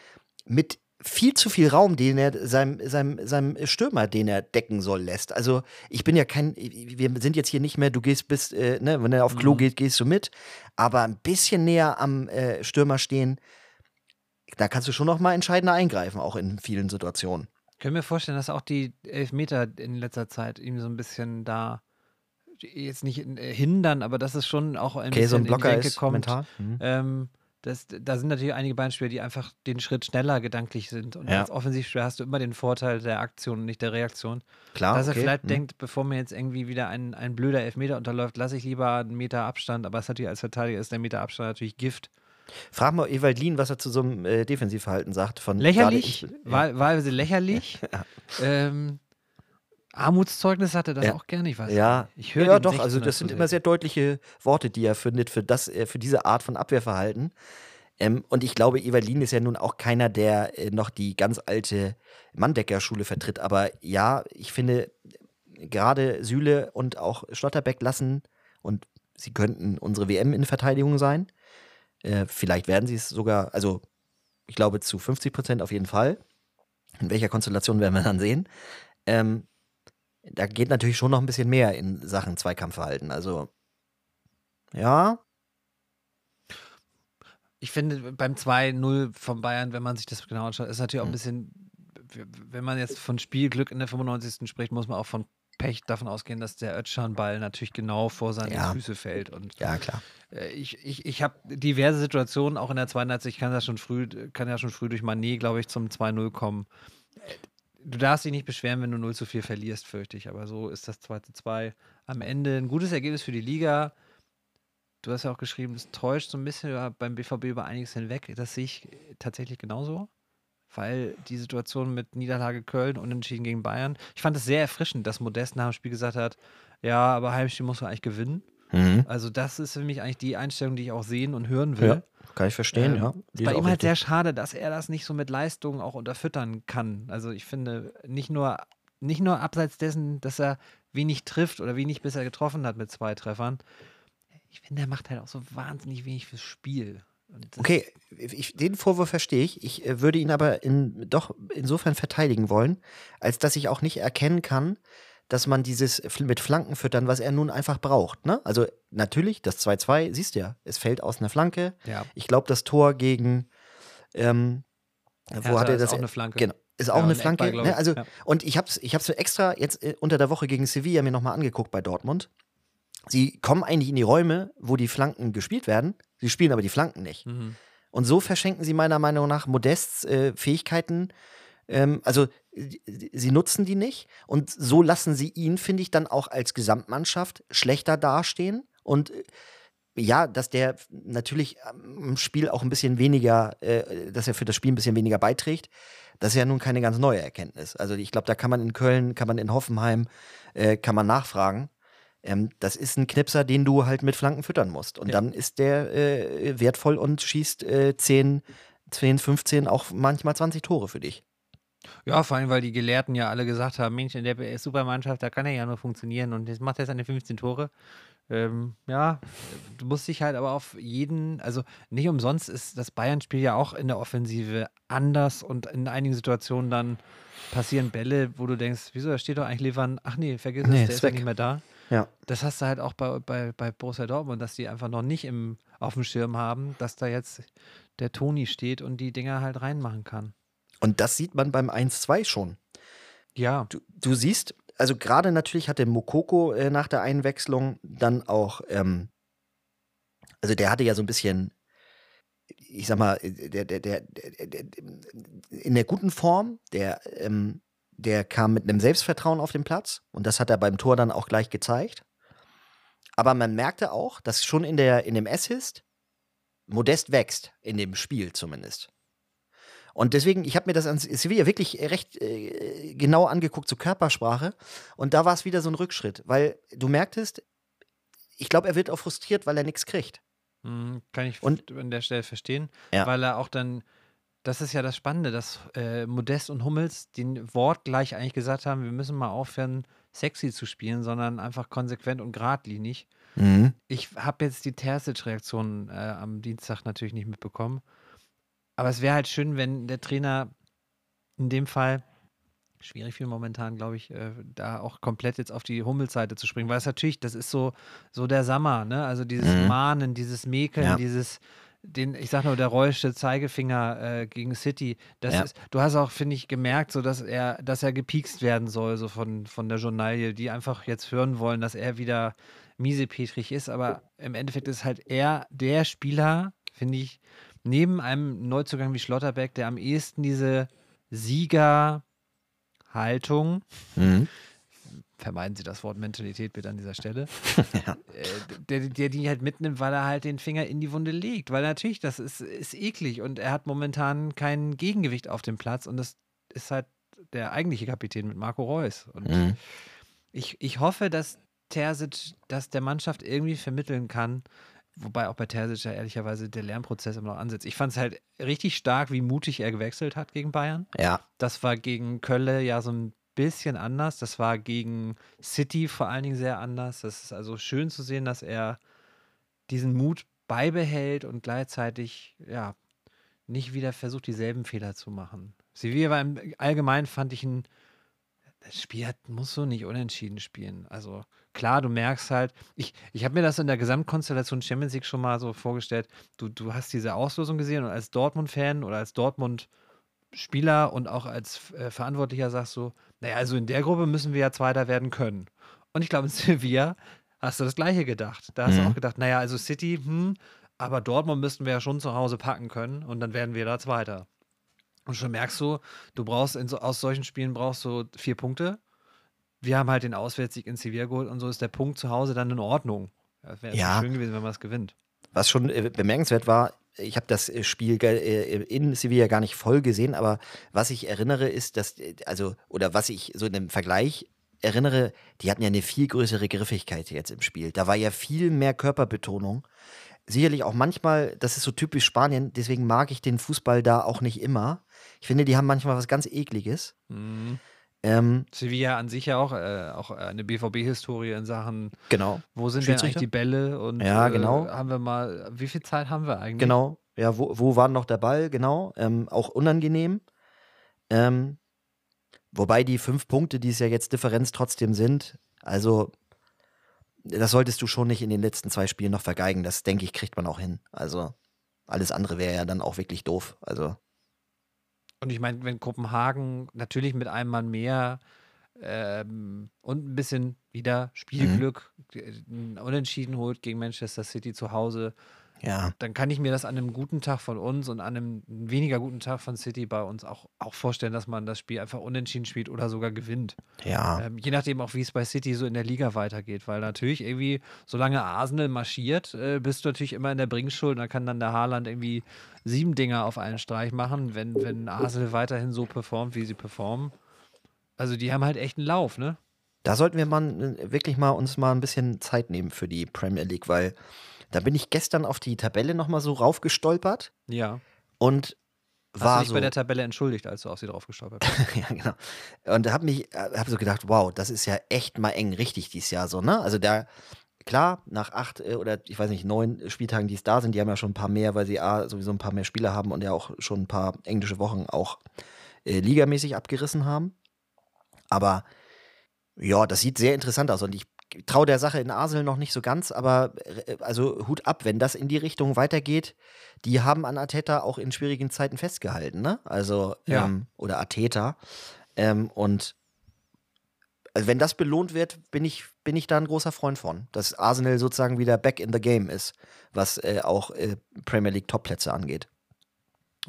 mit viel zu viel Raum, den er seinem, seinem, seinem Stürmer, den er decken soll, lässt. Also ich bin ja kein, wir sind jetzt hier nicht mehr, du gehst bis, äh, ne, wenn er auf Klo Mhm. geht, gehst du mit, aber ein bisschen näher am äh, Stürmer stehen, da kannst du schon noch mal entscheidender eingreifen, auch in vielen Situationen. Ich kann mir vorstellen, dass auch die Elfmeter in letzter Zeit ihm so ein bisschen da jetzt nicht äh, hindern, aber dass es schon auch ein Okay, so ein bisschen in die Denke ist kommt. mental. Mhm. Ähm, das, da sind natürlich einige Beinspieler, die einfach den Schritt schneller gedanklich sind. Und Ja. als Offensivspieler hast du immer den Vorteil der Aktion und nicht der Reaktion. Klar, dass er okay. vielleicht Mhm. denkt, bevor mir jetzt irgendwie wieder ein, ein blöder Elfmeter unterläuft, lasse ich lieber einen Meter Abstand. Aber es ist natürlich als Verteidiger ist der Meter Abstand natürlich Gift. Frag mal Ewald Lien, was er zu so einem äh, Defensivverhalten sagt. Von Lächerlich, ja. wahl- wahlweise lächerlich. [LAUGHS] ähm, Armutszeugnis hatte das Ja. auch gerne, ich weiß Ja. Ich höre ja doch, also 16er das sind immer sehr deutliche Worte, die er findet für, das, äh, für diese Art von Abwehrverhalten. Ähm, und ich glaube, Evalin ist ja nun auch keiner, der äh, noch die ganz alte Manndecker-Schule vertritt. Aber ja, ich finde, gerade Süle und auch Schlotterbeck lassen und sie könnten unsere WM in Verteidigung sein. Äh, vielleicht werden sie es sogar, also ich glaube zu 50 Prozent auf jeden Fall. In welcher Konstellation werden wir dann sehen. Ähm, da geht natürlich schon noch ein bisschen mehr in Sachen Zweikampfverhalten. Also, ja. Ich finde, beim 2-0 von Bayern, wenn man sich das genau anschaut, ist natürlich auch ein hm. bisschen, wenn man jetzt von Spielglück in der 95. spricht, muss man auch von Pech davon ausgehen, dass der Ötschan-Ball natürlich genau vor seine ja. Füße fällt. Und ja, klar. Äh, ich, ich, ich habe diverse Situationen, auch in der 82, ich kann ja schon früh, kann ja schon früh durch Manet, glaube ich, zum 2-0 kommen. Du darfst dich nicht beschweren, wenn du 0 zu 4 verlierst, fürchte ich. Aber so ist das 2 zu 2 am Ende ein gutes Ergebnis für die Liga. Du hast ja auch geschrieben, es täuscht so ein bisschen beim BVB über einiges hinweg. Das sehe ich tatsächlich genauso weil die Situation mit Niederlage Köln und Unentschieden gegen Bayern, ich fand es sehr erfrischend, dass Modest nach dem Spiel gesagt hat, ja, aber Heimspiel muss man eigentlich gewinnen. Mhm. Also das ist für mich eigentlich die Einstellung, die ich auch sehen und hören will. Ja, kann ich verstehen, ähm, ja. Ist bei ihm halt sehr schade, dass er das nicht so mit Leistungen auch unterfüttern kann. Also ich finde, nicht nur, nicht nur abseits dessen, dass er wenig trifft oder wenig bisher getroffen hat mit zwei Treffern. Ich finde, er macht halt auch so wahnsinnig wenig fürs Spiel. Okay, ich, den Vorwurf verstehe ich. Ich äh, würde ihn aber in, doch insofern verteidigen wollen, als dass ich auch nicht erkennen kann, dass man dieses mit Flanken füttern, was er nun einfach braucht. Ne? Also natürlich, das 2-2, siehst du ja, es fällt aus einer Flanke. Ja. Ich glaube, das Tor gegen ähm, wo hat er das? Ist auch eine Flanke. Genau. Ist auch ja, eine Flanke. Eckball, ne? Also, ja. Und ich habe es ich hab's extra jetzt äh, unter der Woche gegen Sevilla mir nochmal angeguckt bei Dortmund. Sie kommen eigentlich in die Räume, wo die Flanken gespielt werden. Sie spielen aber die Flanken nicht. Mhm. Und so verschenken sie meiner Meinung nach Modests äh, Fähigkeiten. Ähm, also sie nutzen die nicht. Und so lassen sie ihn, finde ich, dann auch als Gesamtmannschaft schlechter dastehen. Und äh, ja, dass der natürlich im Spiel auch ein bisschen weniger, äh, dass er für das Spiel ein bisschen weniger beiträgt, das ist ja nun keine ganz neue Erkenntnis. Also ich glaube, da kann man in Köln, kann man in Hoffenheim, äh, kann man nachfragen. Ähm, das ist ein Knipser, den du halt mit Flanken füttern musst. Und ja. dann ist der äh, wertvoll und schießt äh, 10, 10, 15, auch manchmal 20 Tore für dich. Ja, vor allem, weil die Gelehrten ja alle gesagt haben, Mensch, in der Supermannschaft, da kann er ja nur funktionieren und jetzt macht er seine 15 Tore. Ähm, ja, du musst dich halt aber auf jeden, also nicht umsonst ist das Bayern-Spiel ja auch in der Offensive anders und in einigen Situationen dann passieren Bälle, wo du denkst, wieso, da steht doch eigentlich Levern, ach nee, vergiss nee, es, der ist, ist ja nicht mehr da. Ja. Das hast du halt auch bei, bei, bei Borussia Dortmund, dass die einfach noch nicht im, auf dem Schirm haben, dass da jetzt der Toni steht und die Dinger halt reinmachen kann. Und das sieht man beim 1-2 schon. Ja. Du, du siehst, also gerade natürlich hatte Mokoko äh, nach der Einwechslung dann auch, ähm, also der hatte ja so ein bisschen, ich sag mal, der, der, der, der in der guten Form, der ähm, der kam mit einem Selbstvertrauen auf den Platz und das hat er beim Tor dann auch gleich gezeigt. Aber man merkte auch, dass schon in, der, in dem Assist Modest wächst, in dem Spiel zumindest. Und deswegen, ich habe mir das an Sevilla wirklich recht äh, genau angeguckt zur Körpersprache. Und da war es wieder so ein Rückschritt, weil du merktest, ich glaube, er wird auch frustriert, weil er nichts kriegt. Mhm, kann ich und, an der Stelle verstehen, ja. weil er auch dann das ist ja das Spannende, dass äh, Modest und Hummels den Wort gleich eigentlich gesagt haben, wir müssen mal aufhören, sexy zu spielen, sondern einfach konsequent und geradlinig. Mhm. Ich habe jetzt die Terzic-Reaktion äh, am Dienstag natürlich nicht mitbekommen. Aber es wäre halt schön, wenn der Trainer in dem Fall, schwierig viel momentan, glaube ich, äh, da auch komplett jetzt auf die Hummels-Seite zu springen, weil es natürlich, das ist so, so der Sommer, ne? Also dieses mhm. Mahnen, dieses Mäkeln, ja. dieses den, ich sag nur, der räusche Zeigefinger äh, gegen City, das ja. ist, du hast auch, finde ich, gemerkt, so dass er, dass er gepiekst werden soll, so von, von der Journalie, die einfach jetzt hören wollen, dass er wieder miesepetrig ist, aber im Endeffekt ist halt er der Spieler, finde ich, neben einem Neuzugang wie Schlotterbeck, der am ehesten diese Siegerhaltung mhm vermeiden Sie das Wort Mentalität bitte an dieser Stelle, [LAUGHS] ja. Äh, der, der die halt mitnimmt, weil er halt den Finger in die Wunde legt. Weil natürlich, das ist, ist eklig und er hat momentan kein Gegengewicht auf dem Platz und das ist halt der eigentliche Kapitän mit Marco Reus. Und mhm. ich, ich hoffe, dass Terzic das der Mannschaft irgendwie vermitteln kann. wobei auch bei Terzic ja ehrlicherweise der Lernprozess immer noch ansetzt. Ich fand es halt richtig stark, wie mutig er gewechselt hat gegen Bayern. Ja. Das war gegen Kölle ja so ein bisschen anders. Das war gegen City vor allen Dingen sehr anders. Das ist also schön zu sehen, dass er diesen Mut beibehält und gleichzeitig ja nicht wieder versucht, dieselben Fehler zu machen. Sevilla war im Allgemeinen, fand ich ein das Spiel hat, muss so nicht unentschieden spielen. Also klar, du merkst halt, ich, ich habe mir das in der Gesamtkonstellation Champions League schon mal so vorgestellt. Du, du hast diese Auslosung gesehen und als Dortmund-Fan oder als Dortmund-Spieler und auch als äh, Verantwortlicher sagst du, naja, also in der Gruppe müssen wir ja Zweiter werden können. Und ich glaube, in [LAUGHS] Sevilla hast du das Gleiche gedacht. Da hast Mhm. du auch gedacht, naja, also City, hm, aber Dortmund müssten wir ja schon zu Hause packen können und dann werden wir da Zweiter. Und schon merkst du, du brauchst in so, aus solchen Spielen brauchst du vier Punkte. Wir haben halt den Auswärtssieg in Sevilla geholt und so ist der Punkt zu Hause dann in Ordnung. Das wäre Ja. schön gewesen, wenn man es gewinnt. Was schon äh, bemerkenswert war, ich habe das äh, Spiel ge- äh, in Sevilla gar nicht voll gesehen, aber was ich erinnere ist, dass, äh, also, oder was ich so in einem Vergleich erinnere, die hatten ja eine viel größere Griffigkeit jetzt im Spiel. Da war ja viel mehr Körperbetonung. Sicherlich auch manchmal, das ist so typisch Spanien, deswegen mag ich den Fußball da auch nicht immer. Ich finde, die haben manchmal was ganz Ekliges. Mhm. Ähm, Sevilla an sich ja auch, äh, auch eine BVB-Historie in Sachen, genau, wo sind denn eigentlich die Bälle und Ja, äh, genau. haben wir mal, wie viel Zeit haben wir eigentlich? genau. Ja, wo, wo war noch der Ball? Genau. Ähm, auch unangenehm. Ähm, wobei die fünf Punkte, die es ja jetzt Differenz trotzdem sind, also das solltest du schon nicht in den letzten zwei Spielen noch vergeigen. Das denke ich, kriegt man auch hin. Also alles andere wäre ja dann auch wirklich doof. Also Und ich meine, wenn Kopenhagen natürlich mit einem Mann mehr ähm, und ein bisschen wieder Spielglück Mhm. äh, Unentschieden holt gegen Manchester City zu Hause, ja, dann kann ich mir das an einem guten Tag von uns und an einem weniger guten Tag von City bei uns auch, auch vorstellen, dass man das Spiel einfach unentschieden spielt oder sogar gewinnt. ja, Ähm, je nachdem auch, wie es bei City so in der Liga weitergeht, weil natürlich irgendwie, solange Arsenal marschiert, äh, bist du natürlich immer in der Bringschuld. Da kann dann der Haaland irgendwie sieben Dinger auf einen Streich machen, wenn, wenn Arsenal weiterhin so performt, wie sie performen. Also die haben halt echt einen Lauf, ne? Da sollten wir mal äh, wirklich mal uns mal ein bisschen Zeit nehmen für die Premier League, weil da bin ich gestern auf die Tabelle nochmal so raufgestolpert Ja. und Hast war du dich so. bei der Tabelle entschuldigt, als du auf sie drauf gestolpert bist? [LAUGHS] ja, genau. Und habe mich, habe so gedacht, wow, das ist ja echt mal eng richtig dieses Jahr so, ne? Also da, klar, nach acht äh, oder ich weiß nicht, neun Spieltagen, die es da sind, die haben ja schon ein paar mehr, weil sie A, sowieso ein paar mehr Spieler haben und ja auch schon ein paar englische Wochen auch äh, ligamäßig abgerissen haben. Aber ja, das sieht sehr interessant aus und ich traue der Sache in Arsenal noch nicht so ganz, aber äh, also Hut ab, wenn das in die Richtung weitergeht. Die haben an Ateta auch in schwierigen Zeiten festgehalten, ne? Also, Ja. ähm, oder Ateta. Ähm, und also wenn das belohnt wird, bin ich, bin ich da ein großer Freund von, dass Arsenal sozusagen wieder back in the game ist, was äh, auch äh, Premier League Topplätze angeht.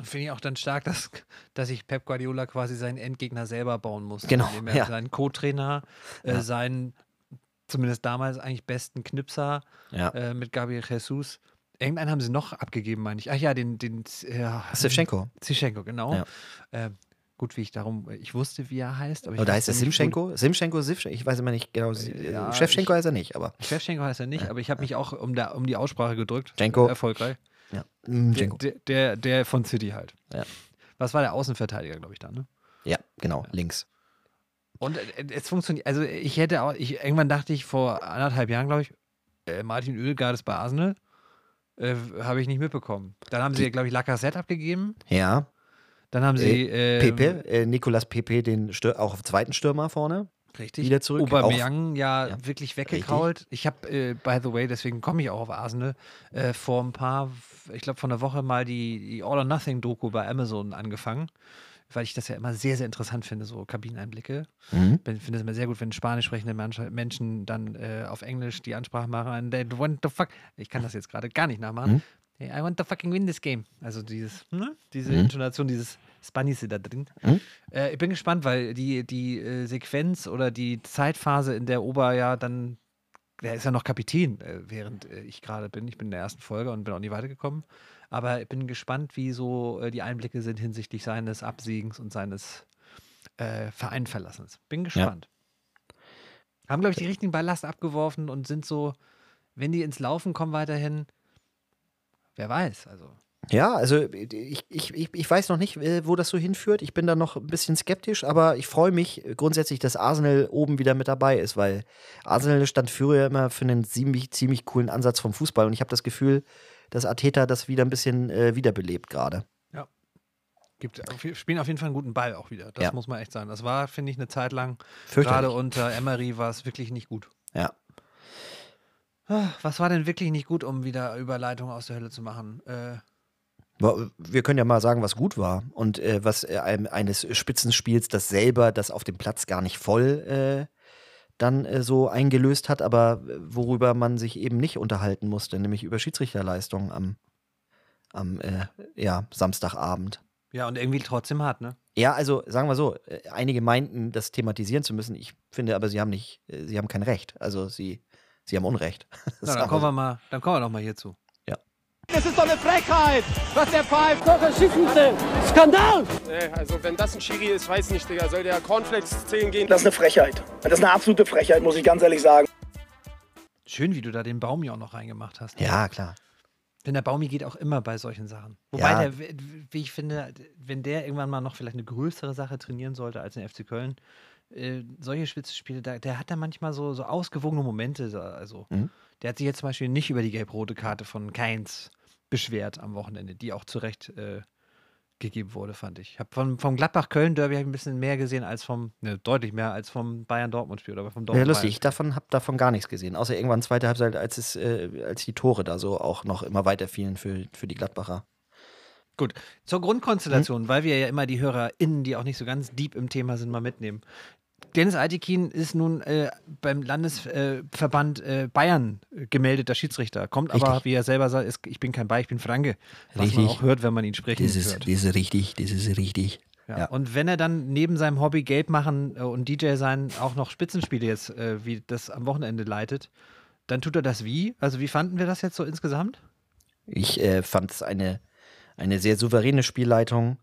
Finde ich auch dann stark, dass, dass sich Pep Guardiola quasi seinen Endgegner selber bauen muss. Genau, er ja. seinen Co-Trainer, äh, Ja. seinen zumindest damals eigentlich besten Knipser Ja. äh, mit Gabriel Jesus. Irgendeinen haben sie noch abgegeben, meine ich. Ach ja, den, den ja, Shevchenko. Zischenko, genau. Ja. Äh, gut, wie ich darum, ich wusste, wie er heißt, aber Oder wusste heißt er Simchenko? Simchenko, Sivchenko? Ich weiß immer nicht genau. Äh, ja, Chefchenko ich- heißt er nicht, aber. Shevchenko heißt er nicht, aber ich habe mich auch um, der, um die Aussprache gedrückt. Schenko. Erfolgreich. Ja. Der, der, der von City halt. Ja. Was war der Außenverteidiger, glaube ich, da, ne? Ja, genau, links. Und äh, es funktioniert, also ich hätte auch, ich, irgendwann dachte ich vor anderthalb Jahren, glaube ich, äh, Martin Oedegaard ist bei Arsenal. Äh, Habe ich nicht mitbekommen. Dann haben sie, glaube ich, Lacazette abgegeben. Ja. Dann haben sie. ähm, Pepe, äh, Nicolas Pepe, den Stür auch auf zweiten Stürmer vorne. Richtig. wieder zurück. Aubameyang ja, Ja, wirklich weggekrault. Ich habe, äh, by the way, deswegen komme ich auch auf Arsenal, äh, vor ein paar, ich glaube vor einer Woche mal die, die All or Nothing Doku bei Amazon angefangen, weil ich das ja immer sehr, sehr interessant finde, so Kabineneinblicke. Mhm. Ich finde es immer sehr gut, wenn spanisch sprechende Mensch- Menschen dann äh, auf Englisch die Ansprache machen. They want the fuck. Ich kann das jetzt gerade gar nicht nachmachen. Mhm. Hey, I want to fucking win this game. Also dieses, ne? diese Mhm. Intonation, dieses Spanise da drin. Mhm. Äh, ich bin gespannt, weil die, die äh, Sequenz oder die Zeitphase, in der Ober ja dann, der ist ja noch Kapitän, äh, während äh, ich gerade bin. Ich bin in der ersten Folge und bin auch nie weitergekommen. Aber ich bin gespannt, wie so äh, die Einblicke sind hinsichtlich seines Absiegens und seines äh, Vereinverlassens. Bin gespannt. Haben, glaube ich, die richtigen Ballast abgeworfen und sind so, wenn die ins Laufen kommen weiterhin, wer weiß. Also Ja, also ich, ich, ich, ich weiß noch nicht, äh, wo das so hinführt. Ich bin da noch ein bisschen skeptisch, aber ich freue mich grundsätzlich, dass Arsenal oben wieder mit dabei ist, weil Arsenal stand früher immer für einen ziemlich, ziemlich coolen Ansatz vom Fußball und ich habe das Gefühl, dass Arteta das wieder ein bisschen äh, wiederbelebt gerade. gibt, auf- spielen auf jeden Fall einen guten Ball auch wieder. Das Ja. muss man echt sagen. Das war, finde ich, eine Zeit lang, gerade unter Emery war es wirklich nicht gut. Ja. Ah, Was war denn wirklich nicht gut, um wieder Überleitung aus der Hölle zu machen? Äh, Wir können ja mal sagen, was gut war und äh, was äh, eines Spitzenspiels, das selber das auf dem Platz gar nicht voll äh, dann äh, so eingelöst hat, aber äh, worüber man sich eben nicht unterhalten musste, nämlich über Schiedsrichterleistungen am, am äh, ja, Samstagabend. ja, und irgendwie trotzdem hart, ne? Ja, also sagen wir so, äh, einige meinten, das thematisieren zu müssen. Ich finde aber, sie haben nicht, äh, sie haben kein Recht. Also sie, sie haben Unrecht. [LAUGHS] Na, dann kommen wir mal, dann kommen wir doch mal hierzu. Das ist doch eine Frechheit, was der pfeift. Doch, ein Schiedsrichter. Skandal! Nee, also wenn das ein Schiri ist, weiß nicht, Digga. Soll der Cornflakes 10 gehen? Das ist eine Frechheit. Das ist eine absolute Frechheit, muss ich ganz ehrlich sagen. Schön, wie du da den Baumi auch noch reingemacht hast. Ja, klar. Denn der Baumi geht auch immer bei solchen Sachen. Wobei Ja. der, wie ich finde, wenn der irgendwann mal noch vielleicht eine größere Sache trainieren sollte als den FC Köln, äh, solche Spitzenspiele, da, der hat da manchmal so, so ausgewogene Momente. so- Also, Mhm. Der hat sich jetzt zum Beispiel nicht über die gelb-rote Karte von Keins beschwert am Wochenende, die auch zu Recht äh, gegeben wurde, fand ich. Ich habe vom, vom Gladbach-Köln-Derby hab ich ein bisschen mehr gesehen als vom, ne, deutlich mehr als vom Bayern-Dortmund-Spiel oder vom Ja, Dortmund. lustig. Ich davon, habe davon gar nichts gesehen. Außer irgendwann zweite Halbzeit, als, es, äh, als die Tore da so auch noch immer weiter fielen für, für die Gladbacher. Gut, zur Grundkonstellation, weil wir ja immer die HörerInnen, die auch nicht so ganz deep im Thema sind, mal mitnehmen. Dennis Altekin ist nun äh, beim Landesverband äh, Bayern gemeldeter Schiedsrichter. Kommt aber, Richtig. wie er selber sagt, ist, ich bin kein Bayer, ich bin Franke. Was Richtig. man auch hört, wenn man ihn sprechen Das ist, das ist richtig, das ist richtig. Ja. ja. Und wenn er dann neben seinem Hobby Gelb machen äh, und DJ sein auch noch Spitzenspiele jetzt, äh, wie das am Wochenende leitet, dann tut er das wie? Also wie fanden wir das jetzt so insgesamt? Ich äh, fand es eine, eine sehr souveräne Spielleitung.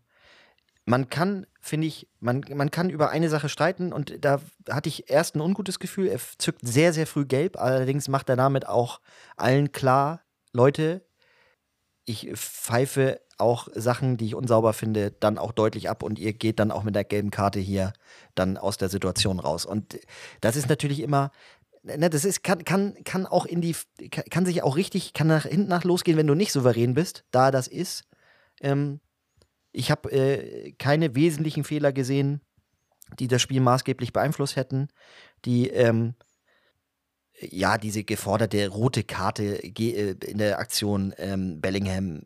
Man kann, finde ich, man, man kann über eine Sache streiten und da hatte ich erst ein ungutes Gefühl. Er zückt sehr, sehr früh gelb, allerdings macht er damit auch allen klar, Leute, ich pfeife auch Sachen, die ich unsauber finde, dann auch deutlich ab und ihr geht dann auch mit der gelben Karte hier dann aus der Situation raus. Und das ist natürlich immer, ne, das ist, kann, kann, kann auch in die, kann, kann sich auch richtig, kann nach hinten nach losgehen, wenn du nicht souverän bist, da das ist. Ähm, ich habe äh, keine wesentlichen Fehler gesehen, die das Spiel maßgeblich beeinflusst hätten. Die, ähm, ja, diese geforderte rote Karte äh, in der Aktion ähm, Bellingham.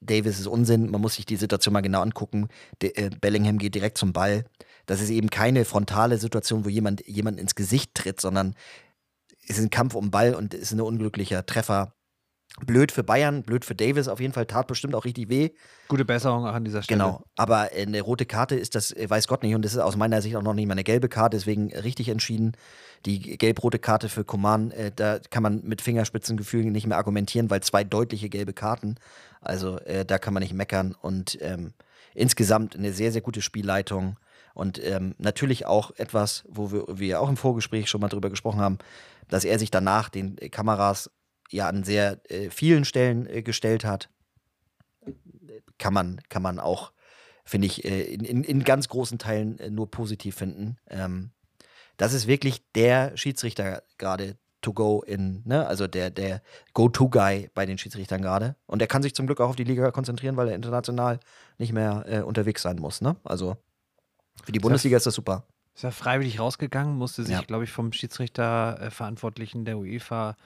Davis ist Unsinn, man muss sich die Situation mal genau angucken. De, äh, Bellingham geht direkt zum Ball. Das ist eben keine frontale Situation, wo jemand jemand ins Gesicht tritt, sondern es ist ein Kampf um den Ball und es ist ein unglücklicher Treffer. Blöd für Bayern, blöd für Davis, auf jeden Fall tat bestimmt auch richtig weh. Gute Besserung auch an dieser Stelle. Genau, aber eine rote Karte ist das, äh, weiß Gott nicht, und das ist aus meiner Sicht auch noch nicht mal eine gelbe Karte, deswegen richtig entschieden. Die gelb-rote Karte für Koman, äh, da kann man mit Fingerspitzengefühlen nicht mehr argumentieren, weil zwei deutliche gelbe Karten. Also äh, da kann man nicht meckern und ähm, insgesamt eine sehr, sehr gute Spielleitung. Und ähm, natürlich auch etwas, wo wir, wir auch im Vorgespräch schon mal drüber gesprochen haben, dass er sich danach den äh, Kameras ja an sehr äh, vielen Stellen äh, gestellt hat kann man, kann man auch, finde ich, äh, in, in, in ganz großen Teilen äh, nur positiv finden. Ähm, das ist wirklich der Schiedsrichter gerade to go in, ne? Also der, der Go-To-Guy bei den Schiedsrichtern gerade. Und er kann sich zum Glück auch auf die Liga konzentrieren, weil er international nicht mehr äh, unterwegs sein muss, ne? Also für die Bundesliga ist das super. Ist er freiwillig rausgegangen, musste sich, Ja. glaube ich, vom Schiedsrichterverantwortlichen der UEFA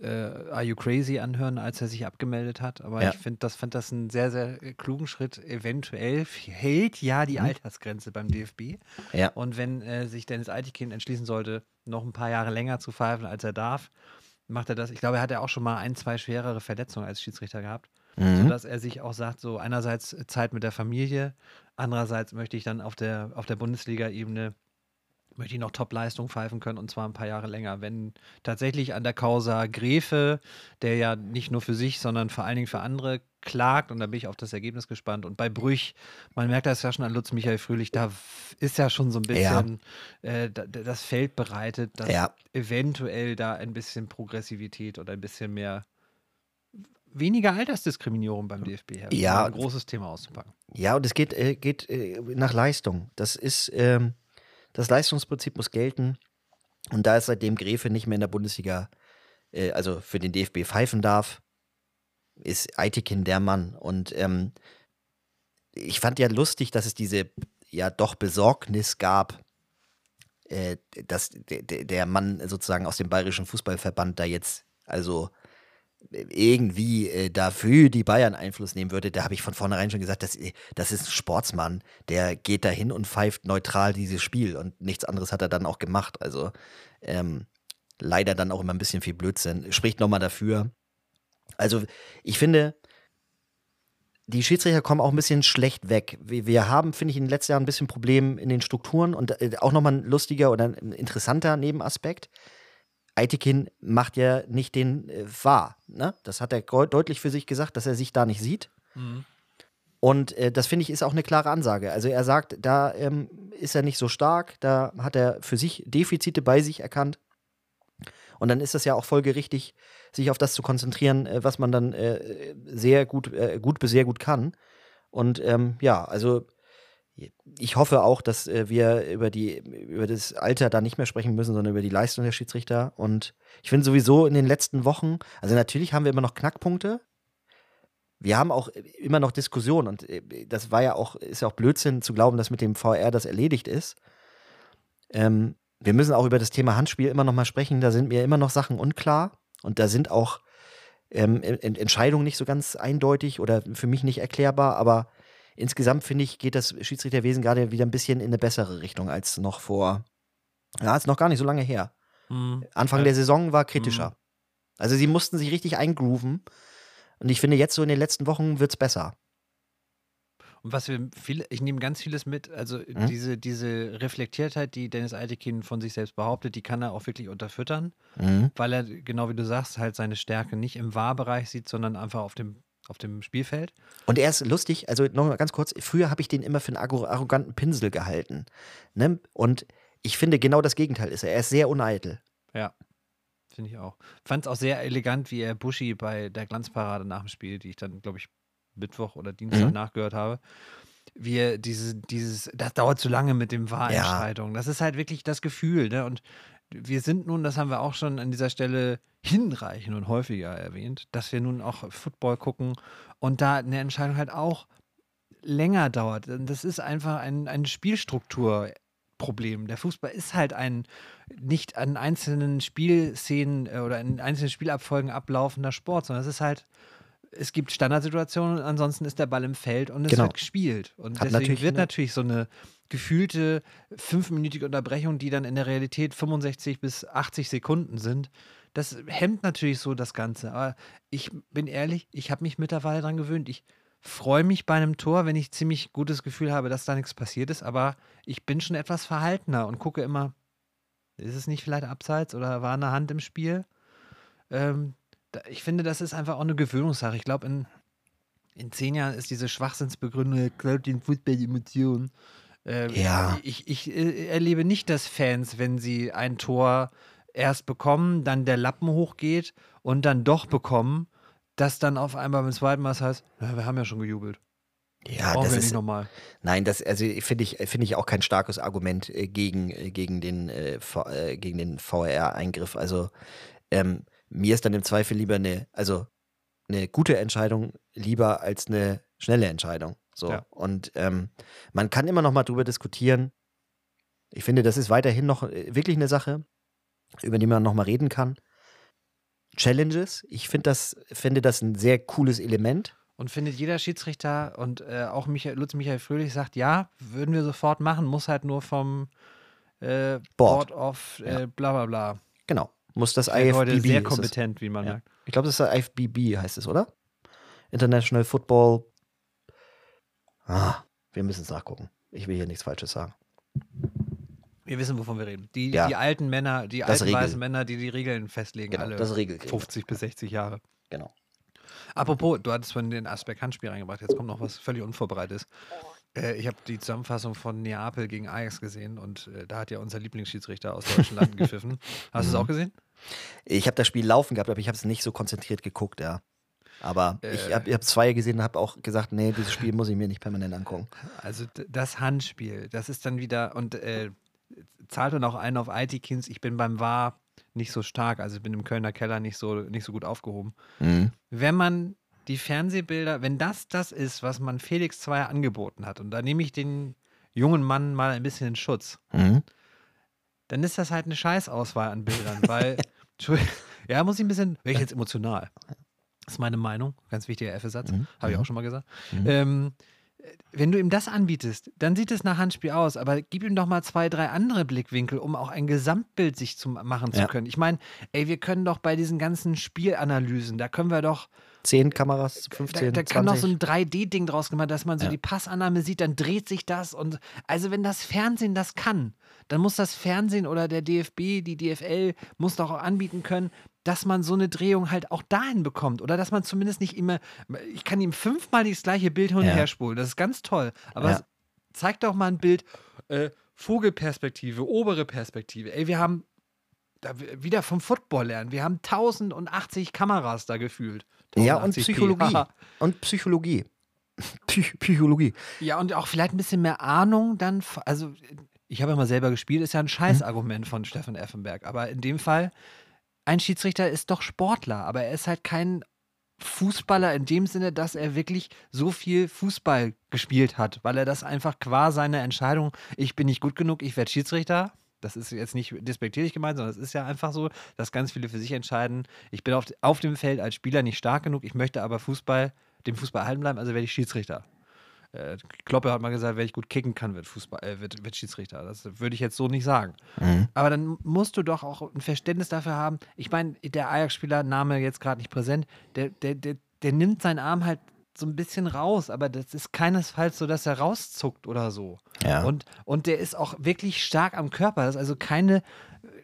äh, Are You Crazy anhören, als er sich abgemeldet hat. Aber Ja. ich finde das, fand das einen sehr, sehr äh, klugen Schritt. Eventuell hält ja die Altersgrenze beim DFB. Mhm. Ja. Und wenn äh, sich Dennis Eitikin entschließen sollte, noch ein paar Jahre länger zu pfeifen, als er darf, macht er das. Ich glaube, er hat ja auch schon mal ein, zwei schwerere Verletzungen als Schiedsrichter gehabt. Mhm. Sodass er sich auch sagt, so einerseits Zeit mit der Familie, andererseits möchte ich dann auf der, auf der Bundesliga-Ebene möchte ich noch Top-Leistung pfeifen können und zwar ein paar Jahre länger. Wenn tatsächlich an der Causa Gräfe, der ja nicht nur für sich, sondern vor allen Dingen für andere klagt, und da bin ich auf das Ergebnis gespannt. Und bei Brüch, man merkt das ja schon an Lutz Michael Fröhlich, da ist ja schon so ein Ja. bisschen äh, da, da- das Feld bereitet, dass Ja. eventuell da ein bisschen Progressivität oder ein bisschen mehr weniger Altersdiskriminierung beim DFB her. Ja. Ein großes Thema auszupacken. Ja, und es geht, äh, geht äh, nach Leistung. Das ist, ähm, das Leistungsprinzip muss gelten. Und da ist seitdem Gräfe nicht mehr in der Bundesliga, äh, also für den DFB pfeifen darf, ist Eitikin der Mann. Und ähm, ich fand ja lustig, dass es diese ja doch Besorgnis gab, äh, dass der, Mann sozusagen aus dem Bayerischen Fußballverband da jetzt also irgendwie äh, dafür die Bayern Einfluss nehmen würde, da habe ich von vornherein schon gesagt, das, äh, das ist ein Sportsmann, der geht dahin und pfeift neutral dieses Spiel und nichts anderes hat er dann auch gemacht. Also ähm, leider dann auch immer ein bisschen viel Blödsinn. Spricht nochmal dafür. Also ich finde, die Schiedsrichter kommen auch ein bisschen schlecht weg. Wir, haben, finde ich, in den letzten Jahren ein bisschen Problem in den Strukturen und äh, auch nochmal ein lustiger oder ein interessanter Nebenaspekt. Aitekin macht ja nicht den äh, wahr. Ne? Das hat er deutlich für sich gesagt, dass er sich da nicht sieht. Und äh, das finde ich ist auch eine klare Ansage. Also er sagt, da ähm, ist er nicht so stark, da hat er für sich Defizite bei sich erkannt. Und dann ist es ja auch folgerichtig, sich auf das zu konzentrieren, äh, was man dann äh, sehr gut, äh, gut bis sehr gut kann. Und ähm, ja, also ich hoffe auch, dass äh, wir über, die, über das Alter da nicht mehr sprechen müssen, sondern über die Leistung der Schiedsrichter. Und ich finde sowieso in den letzten Wochen, also natürlich haben wir immer noch Knackpunkte. Wir haben auch immer noch Diskussionen und äh, das war ja auch, ist ja auch Blödsinn zu glauben, dass mit dem VR das erledigt ist. Ähm, wir müssen auch über das Thema Handspiel immer noch mal sprechen. Da sind mir immer noch Sachen unklar und da sind auch ähm, Ent- Entscheidungen nicht so ganz eindeutig oder für mich nicht erklärbar, aber insgesamt finde ich, geht das Schiedsrichterwesen gerade wieder ein bisschen in eine bessere Richtung als noch vor, ja, ist noch gar nicht so lange her. Mhm. Anfang der Saison war kritischer. Also sie mussten sich richtig eingrooven und ich finde jetzt so in den letzten Wochen wird es besser. Und was wir viele, ich nehme ganz vieles mit, also Mhm. diese, diese Reflektiertheit, die Dennis Eitekin von sich selbst behauptet, die kann er auch wirklich unterfüttern, Mhm. weil er, genau wie du sagst, halt seine Stärke nicht im Wahrbereich sieht, sondern einfach auf dem, auf dem Spielfeld. Und er ist lustig, also noch mal ganz kurz, früher habe ich den immer für einen arro- arroganten Pinsel gehalten. Ne? Und ich finde genau das Gegenteil ist er. Er ist sehr uneitel. Ja, finde ich auch. Fand es auch sehr elegant, wie er Buschi bei der Glanzparade nach dem Spiel, die ich dann, glaube ich, Mittwoch oder Dienstag Mhm. nachgehört habe, wie er dieses, dieses, das dauert zu lange mit dem Wahrentscheidung. Das ist halt wirklich das Gefühl, ne? Und wir sind nun, das haben wir auch schon an dieser Stelle hinreichend und häufiger erwähnt, dass wir nun auch Football gucken und da eine Entscheidung halt auch länger dauert. Das ist einfach ein, ein Spielstrukturproblem. Der Fußball ist halt ein nicht an einzelnen Spielszenen äh, oder in einzelnen Spielabfolgen ablaufender Sport, sondern es ist halt, es gibt Standardsituationen und ansonsten ist der Ball im Feld und es Genau. wird gespielt. Und Hat deswegen natürlich wird natürlich so eine gefühlte fünfminütige Unterbrechung, die dann in der Realität 65 bis 80 Sekunden sind, das hemmt natürlich so das Ganze. Aber ich bin ehrlich, ich habe mich mittlerweile daran gewöhnt. Ich freue mich bei einem Tor, wenn ich ziemlich gutes Gefühl habe, dass da nichts passiert ist, aber ich bin schon etwas verhaltener und gucke immer, ist es nicht vielleicht abseits oder war eine Hand im Spiel? Ähm, ich finde, das ist einfach auch eine Gewöhnungssache. Ich glaube, in, in zehn Jahren ist diese Schwachsinnsbegründung, glaubt den Fußball Ähm, Ja. Ich, ich äh, erlebe nicht, dass Fans, wenn sie ein Tor erst bekommen, dann der Lappen hochgeht und dann doch bekommen, dass dann auf einmal beim zweiten Mal es heißt, ja, wir haben ja schon gejubelt. Ja, das wir ist, nochmal. nein, das also finde ich, finde ich auch kein starkes Argument äh, gegen, äh, gegen den, äh, V- äh, gegen den VR-Eingriff. Also ähm, mir ist dann im Zweifel lieber eine, also eine gute Entscheidung lieber als eine schnelle Entscheidung. So. Ja. Und ähm, man kann immer noch mal drüber diskutieren. Ich finde, das ist weiterhin noch äh, wirklich eine Sache, über die man noch mal reden kann. Challenges, ich finde das, finde das ein sehr cooles Element. Und findet jeder Schiedsrichter und äh, auch Michael, Lutz Michael Fröhlich sagt, ja, würden wir sofort machen, muss halt nur vom äh, Board. Board of Ja. äh, bla bla bla. Genau. Muss das bin heute IFBB sehr kompetent, wie man Ja. merkt. Ich glaube, das ist der IFBB, heißt es, oder? International Football. Ah, wir müssen es nachgucken. Ich will hier nichts Falsches sagen. Wir wissen, wovon wir reden. Die, Ja. die alten Männer, die Das alten Regel. weißen Männer, die die Regeln festlegen, Genau, alle das Regel. 50 bis 60 Jahre. Genau. Apropos, du hattest von den Aspekt Handspiel reingebracht, jetzt kommt noch was völlig unvorbereitetes. Äh, ich habe die Zusammenfassung von Neapel gegen Ajax gesehen und äh, da hat ja unser Lieblingsschiedsrichter aus deutschen Landen [LAUGHS] gepfiffen. Hast du es Mhm. auch gesehen? Ich habe das Spiel laufen gehabt, aber ich habe es nicht so konzentriert geguckt, ja. Aber ich habe ich hab zwei gesehen und habe auch gesagt, nee, dieses Spiel muss ich mir nicht permanent angucken. Also das Handspiel, das ist dann wieder, und äh, zahlt dann auch ein auf IT-Kins, ich bin beim VAR nicht so stark, also ich bin im Kölner Keller nicht so, nicht so gut aufgehoben. Mhm. Wenn man die Fernsehbilder, wenn das das ist, was man Felix Zweier angeboten hat, und da nehme ich den jungen Mann mal ein bisschen in Schutz, Mhm. dann ist das halt eine Scheißauswahl an Bildern, weil, [LAUGHS] ja, muss ich ein bisschen, wäre ich jetzt emotional. Das ist meine Meinung, ganz wichtiger F-Satz, Mhm. habe ich Mhm. auch schon mal gesagt. Mhm. Ähm, wenn du ihm das anbietest, dann sieht es nach Handspiel aus, aber gib ihm doch mal zwei, drei andere Blickwinkel, um auch ein Gesamtbild sich zu machen zu Ja. können. Ich meine, ey, wir können doch bei diesen ganzen Spielanalysen, da können wir doch, Zehn Kameras, da, 15, da kann doch so 20. ein 3D-Ding draus gemacht, dass man so Ja. die Passannahme sieht, dann dreht sich das und also wenn das Fernsehen das kann, dann muss das Fernsehen oder der DFB, die DFL muss doch auch anbieten können, dass man so eine Drehung halt auch dahin bekommt oder dass man zumindest nicht immer, ich kann ihm fünfmal das gleiche Bild hin und Ja. her spulen, das ist ganz toll, aber Ja. es- zeig doch mal ein Bild, äh, Vogelperspektive, obere Perspektive, ey, wir haben wieder vom Football lernen. Wir haben 1080 Kameras da gefühlt. Ja, und 1080p. Psychologie. Und Psychologie. [LAUGHS] Psych Psychologie. Ja, und auch vielleicht ein bisschen mehr Ahnung dann. Also, ich habe ja mal selber gespielt, ist ja ein Scheißargument von Steffen Effenberg. Aber in dem Fall, ein Schiedsrichter ist doch Sportler, aber er ist halt kein Fußballer in dem Sinne, dass er wirklich so viel Fußball gespielt hat, weil er das einfach qua seiner Entscheidung, ich bin nicht gut genug, ich werde Schiedsrichter. Das ist jetzt nicht despektierlich gemeint, sondern es ist ja einfach so, dass ganz viele für sich entscheiden, ich bin auf, auf dem Feld als Spieler nicht stark genug, ich möchte aber Fußball, dem Fußball erhalten bleiben, also werde ich Schiedsrichter. Äh, Kloppe hat mal gesagt, wer ich gut kicken kann, wird, Fußball, äh, wird, wird Schiedsrichter. Das würde ich jetzt so nicht sagen. Mhm. Aber dann musst du doch auch ein Verständnis dafür haben. Ich meine, der Ajax-Spieler, Name jetzt gerade nicht präsent, der, der, der, der nimmt seinen Arm halt so ein bisschen raus, aber das ist keinesfalls so, dass er rauszuckt oder so. Ja. Und, und der ist auch wirklich stark am Körper. Das ist also keine,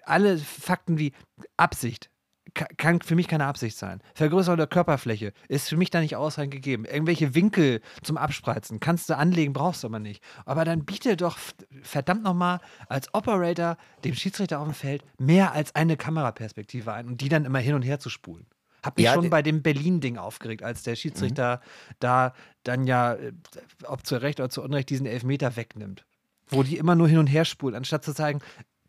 alle Fakten wie Absicht. Ka- Kann für mich keine Absicht sein. Vergrößerung der Körperfläche ist für mich da nicht ausreichend gegeben. Irgendwelche Winkel zum Abspreizen kannst du anlegen, brauchst du aber nicht. Aber dann biete doch verdammt nochmal als Operator dem Schiedsrichter auf dem Feld mehr als eine Kameraperspektive ein und die dann immer hin und her zu spulen. Hab mich Ja, schon bei dem Berlin-Ding aufgeregt, als der Schiedsrichter da dann ja, äh, ob zu Recht oder zu Unrecht, diesen Elfmeter wegnimmt. Wo die immer nur hin und her spulen, anstatt zu zeigen,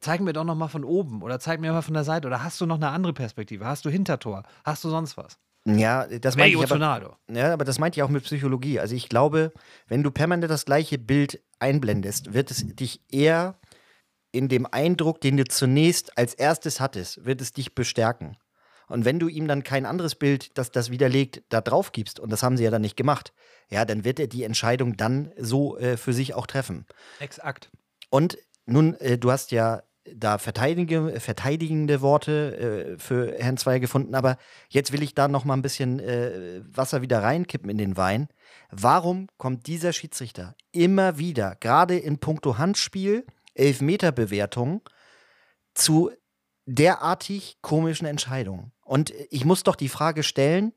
zeig mir doch noch mal von oben oder zeig mir mal von der Seite oder hast du noch eine andere Perspektive? Hast du Hintertor? Hast du sonst was? Ja, das meine ich aber, ja, aber das meinte ich auch mit Psychologie. Also ich glaube, wenn du permanent das gleiche Bild einblendest, wird es dich eher in dem Eindruck, den du zunächst als erstes hattest, wird es dich bestärken. Und wenn du ihm dann kein anderes Bild, das das widerlegt, da drauf gibst, und das haben sie ja dann nicht gemacht, ja, dann wird er die Entscheidung dann so äh, für sich auch treffen. Exakt. Und nun, äh, du hast ja da verteidige, verteidigende Worte äh, für Herrn Zweier gefunden, aber jetzt will ich da noch mal ein bisschen äh, Wasser wieder reinkippen in den Wein. Warum kommt dieser Schiedsrichter immer wieder, gerade in puncto Handspiel, Elfmeterbewertung, zu derartig komischen Entscheidungen? Und ich muss doch die Frage stellen,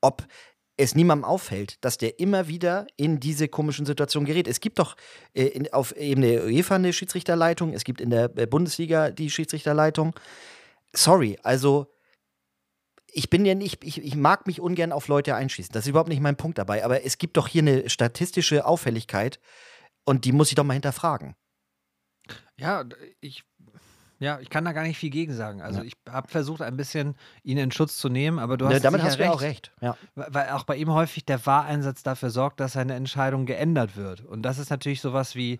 ob es niemandem auffällt, dass der immer wieder in diese komischen Situationen gerät. Es gibt doch äh, in, auf Ebene der UEFA eine Schiedsrichterleitung, es gibt in der äh, Bundesliga die Schiedsrichterleitung. Sorry, also ich bin ja nicht, ich, ich mag mich ungern auf Leute einschießen. Das ist überhaupt nicht mein Punkt dabei. Aber es gibt doch hier eine statistische Auffälligkeit und die muss ich doch mal hinterfragen. Ja, ich, ja, ich kann da gar nicht viel gegen sagen. Also Ja. ich habe versucht, ein bisschen ihn in Schutz zu nehmen, aber du hast Ne, damit hast du ja auch recht. Ja. Weil auch bei ihm häufig der Wahreinsatz dafür sorgt, dass seine Entscheidung geändert wird. Und das ist natürlich sowas wie,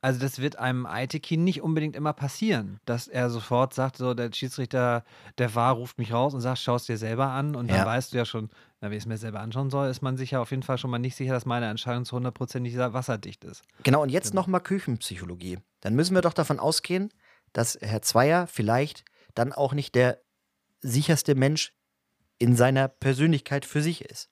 also das wird einem Aitekin nicht unbedingt immer passieren, dass er sofort sagt, so der Schiedsrichter, der Wahr ruft mich raus und sagt, schau es dir selber an und dann Ja. weißt du ja schon, na, wenn ich es mir selber anschauen soll, ist man sich ja auf jeden Fall schon mal nicht sicher, dass meine Entscheidung zu hundertprozentig wasserdicht ist. Genau, und jetzt Genau. nochmal Küchenpsychologie. Dann müssen wir doch davon ausgehen, dass Herr Zweier vielleicht dann auch nicht der sicherste Mensch in seiner Persönlichkeit für sich ist.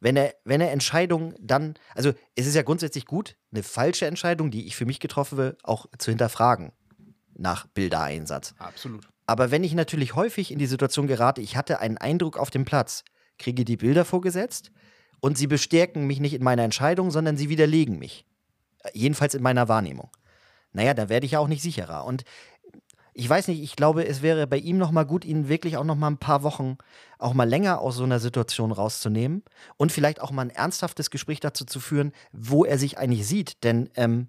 Wenn er, wenn er Entscheidungen dann, also es ist ja grundsätzlich gut, eine falsche Entscheidung, die ich für mich getroffen habe, auch zu hinterfragen nach Bildereinsatz. Absolut. Aber wenn ich natürlich häufig in die Situation gerate, ich hatte einen Eindruck auf dem Platz, kriege die Bilder vorgesetzt und sie bestärken mich nicht in meiner Entscheidung, sondern sie widerlegen mich. Äh, Jedenfalls in meiner Wahrnehmung. Naja, dann werde ich ja auch nicht sicherer. Und ich weiß nicht, ich glaube, es wäre bei ihm nochmal gut, ihn wirklich auch nochmal ein paar Wochen auch mal länger aus so einer Situation rauszunehmen und vielleicht auch mal ein ernsthaftes Gespräch dazu zu führen, wo er sich eigentlich sieht. Denn ähm,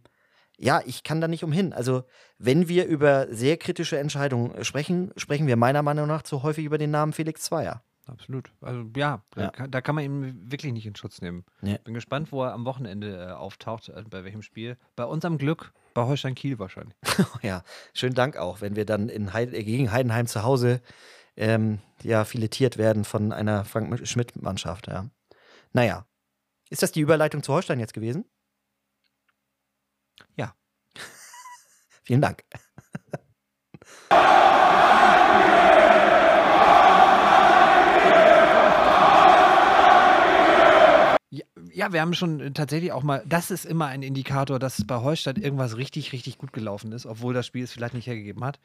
ja, ich kann da nicht umhin. Also, wenn wir über sehr kritische Entscheidungen sprechen, sprechen wir meiner Meinung nach zu häufig über den Namen Felix Zweier. Absolut. Also ja, Da, Ja. kann, da kann man ihn wirklich nicht in Schutz nehmen. Nee. Bin gespannt, wo er am Wochenende äh, auftaucht, äh, bei welchem Spiel. Bei unserem Glück bei Holstein Kiel wahrscheinlich. [LAUGHS] Ja, schönen Dank auch, wenn wir dann in Heid gegen Heidenheim zu Hause ähm, ja, filetiert werden von einer Frank Schmidt-Mannschaft. Ja. Naja, ist das die Überleitung zu Holstein jetzt gewesen? Ja. [LAUGHS] Vielen Dank. [LAUGHS] Ja, wir haben schon äh, tatsächlich auch mal, das ist immer ein Indikator, dass bei Holstein irgendwas richtig, richtig gut gelaufen ist, obwohl das Spiel es vielleicht nicht hergegeben hat.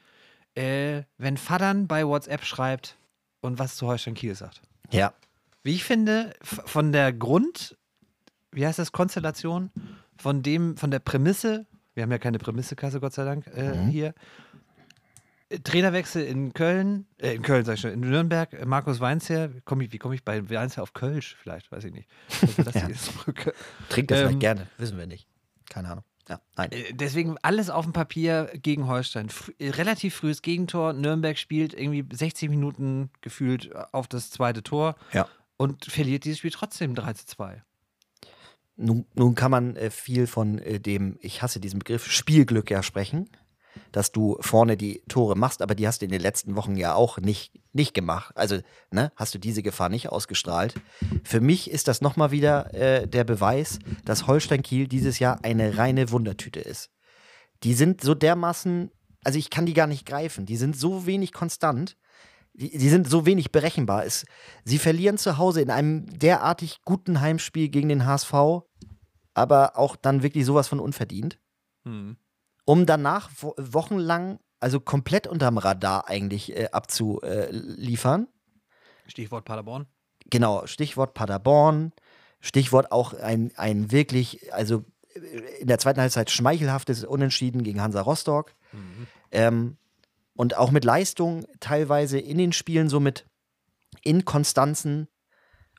Äh, wenn Fadern bei WhatsApp schreibt und was zu Holstein Kiel sagt. Ja, Wie ich finde, von der Grund, wie heißt das, Konstellation, von dem, von der Prämisse, wir haben ja keine Prämissekasse, Gott sei Dank, äh, hier. Trainerwechsel in Köln, äh, in Köln sag ich schon, in Nürnberg, Markus Weinzer, komm ich, wie komme ich bei Weinzer auf Kölsch vielleicht, weiß ich nicht. Also das [LAUGHS] Ja. trinkt er Ähm, vielleicht gerne, wissen wir nicht. Keine Ahnung. Ja, nein. Äh, Deswegen alles auf dem Papier gegen Holstein. F äh, relativ frühes Gegentor. Nürnberg spielt irgendwie 60 Minuten gefühlt auf das zweite Tor Ja. und verliert dieses Spiel trotzdem 3 zu 2. Nun, nun kann man äh, viel von äh, dem, ich hasse diesen Begriff, Spielglück ja sprechen, dass du vorne die Tore machst, aber die hast du in den letzten Wochen ja auch nicht, nicht gemacht. Also, ne, hast du diese Gefahr nicht ausgestrahlt. Für mich ist das nochmal wieder äh, der Beweis, dass Holstein Kiel dieses Jahr eine reine Wundertüte ist. Die sind so dermaßen, also ich kann die gar nicht greifen, die sind so wenig konstant. Die, die sind so wenig berechenbar. Es, sie verlieren zu Hause in einem derartig guten Heimspiel gegen den HSV, aber auch dann wirklich sowas von unverdient, Hm. Um danach wo wochenlang, also komplett unterm Radar eigentlich äh, abzuliefern. Stichwort Paderborn. Genau, Stichwort Paderborn, Stichwort auch ein, ein wirklich, also äh, in der zweiten Halbzeit schmeichelhaftes Unentschieden gegen Hansa Rostock. Ähm, und auch mit Leistung teilweise in den Spielen so mit Inkonstanzen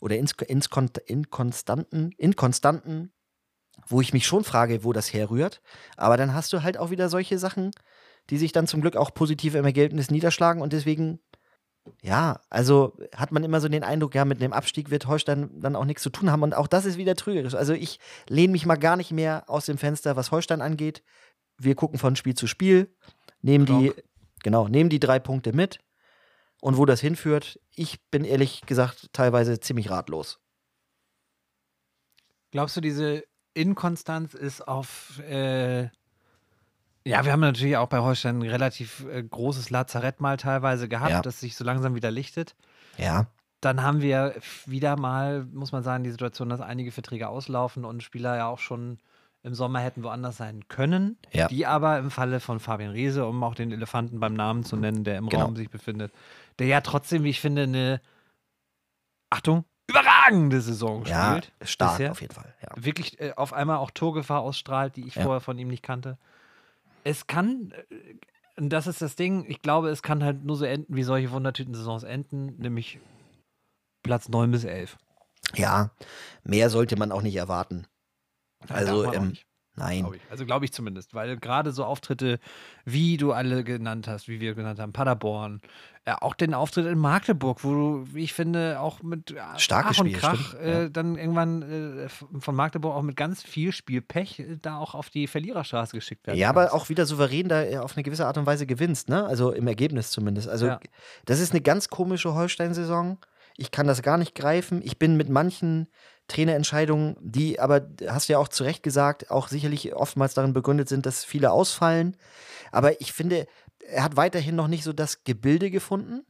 oder ins, ins, Inkonstanten, Inkonstanten, wo ich mich schon frage, wo das herrührt. Aber dann hast du halt auch wieder solche Sachen, die sich dann zum Glück auch positiv im Ergebnis niederschlagen und deswegen ja, also hat man immer so den Eindruck, ja, mit dem Abstieg wird Holstein dann auch nichts zu tun haben. Und auch das ist wieder trügerisch. Also ich lehne mich mal gar nicht mehr aus dem Fenster, was Holstein angeht. Wir gucken von Spiel zu Spiel, nehmen die, genau, nehmen die drei Punkte mit. Und wo das hinführt, ich bin ehrlich gesagt teilweise ziemlich ratlos. Glaubst du, diese Inkonstanz ist auf. Äh, ja, wir haben natürlich auch bei Holstein ein relativ äh, großes Lazarett mal teilweise gehabt, Ja. das sich so langsam wieder lichtet. Ja, Dann haben wir wieder mal, muss man sagen, die Situation, dass einige Verträge auslaufen und Spieler ja auch schon im Sommer hätten woanders sein können, Ja. die aber im Falle von Fabian Reese, um auch den Elefanten beim Namen zu nennen, der im Genau. Raum sich befindet, der ja trotzdem, wie ich finde, eine Achtung, überragende Saison ja, spielt. stark bisher. auf jeden Fall. Ja. Wirklich äh, auf einmal auch Torgefahr ausstrahlt, die ich Ja. vorher von ihm nicht kannte. Es kann, äh, und das ist das Ding, ich glaube, es kann halt nur so enden, wie solche Wundertüten-Saisons enden, nämlich Platz 9 bis 11. ja, mehr sollte man auch nicht erwarten. Also, ähm, nicht, Nein. glaub. Also glaube ich zumindest, weil gerade so Auftritte, wie du alle genannt hast, wie wir genannt haben, Paderborn, äh, auch den Auftritt in Magdeburg, wo du, wie ich finde, auch mit Starkes Ach und Spiel, Krach äh, ja. dann irgendwann äh, von Magdeburg auch mit ganz viel Spielpech äh, da auch auf die Verliererstraße geschickt werden. Ja, aber kannst. auch wieder souverän da äh, auf eine gewisse Art und Weise gewinnst, ne? Also im Ergebnis zumindest. Also Ja. das ist eine ganz komische Holstein-Saison. Ich kann das gar nicht greifen. Ich bin mit manchen Trainerentscheidungen, die aber, hast du ja auch zu Recht gesagt, auch sicherlich oftmals darin begründet sind, dass viele ausfallen. Aber ich finde, er hat weiterhin noch nicht so das Gebilde gefunden.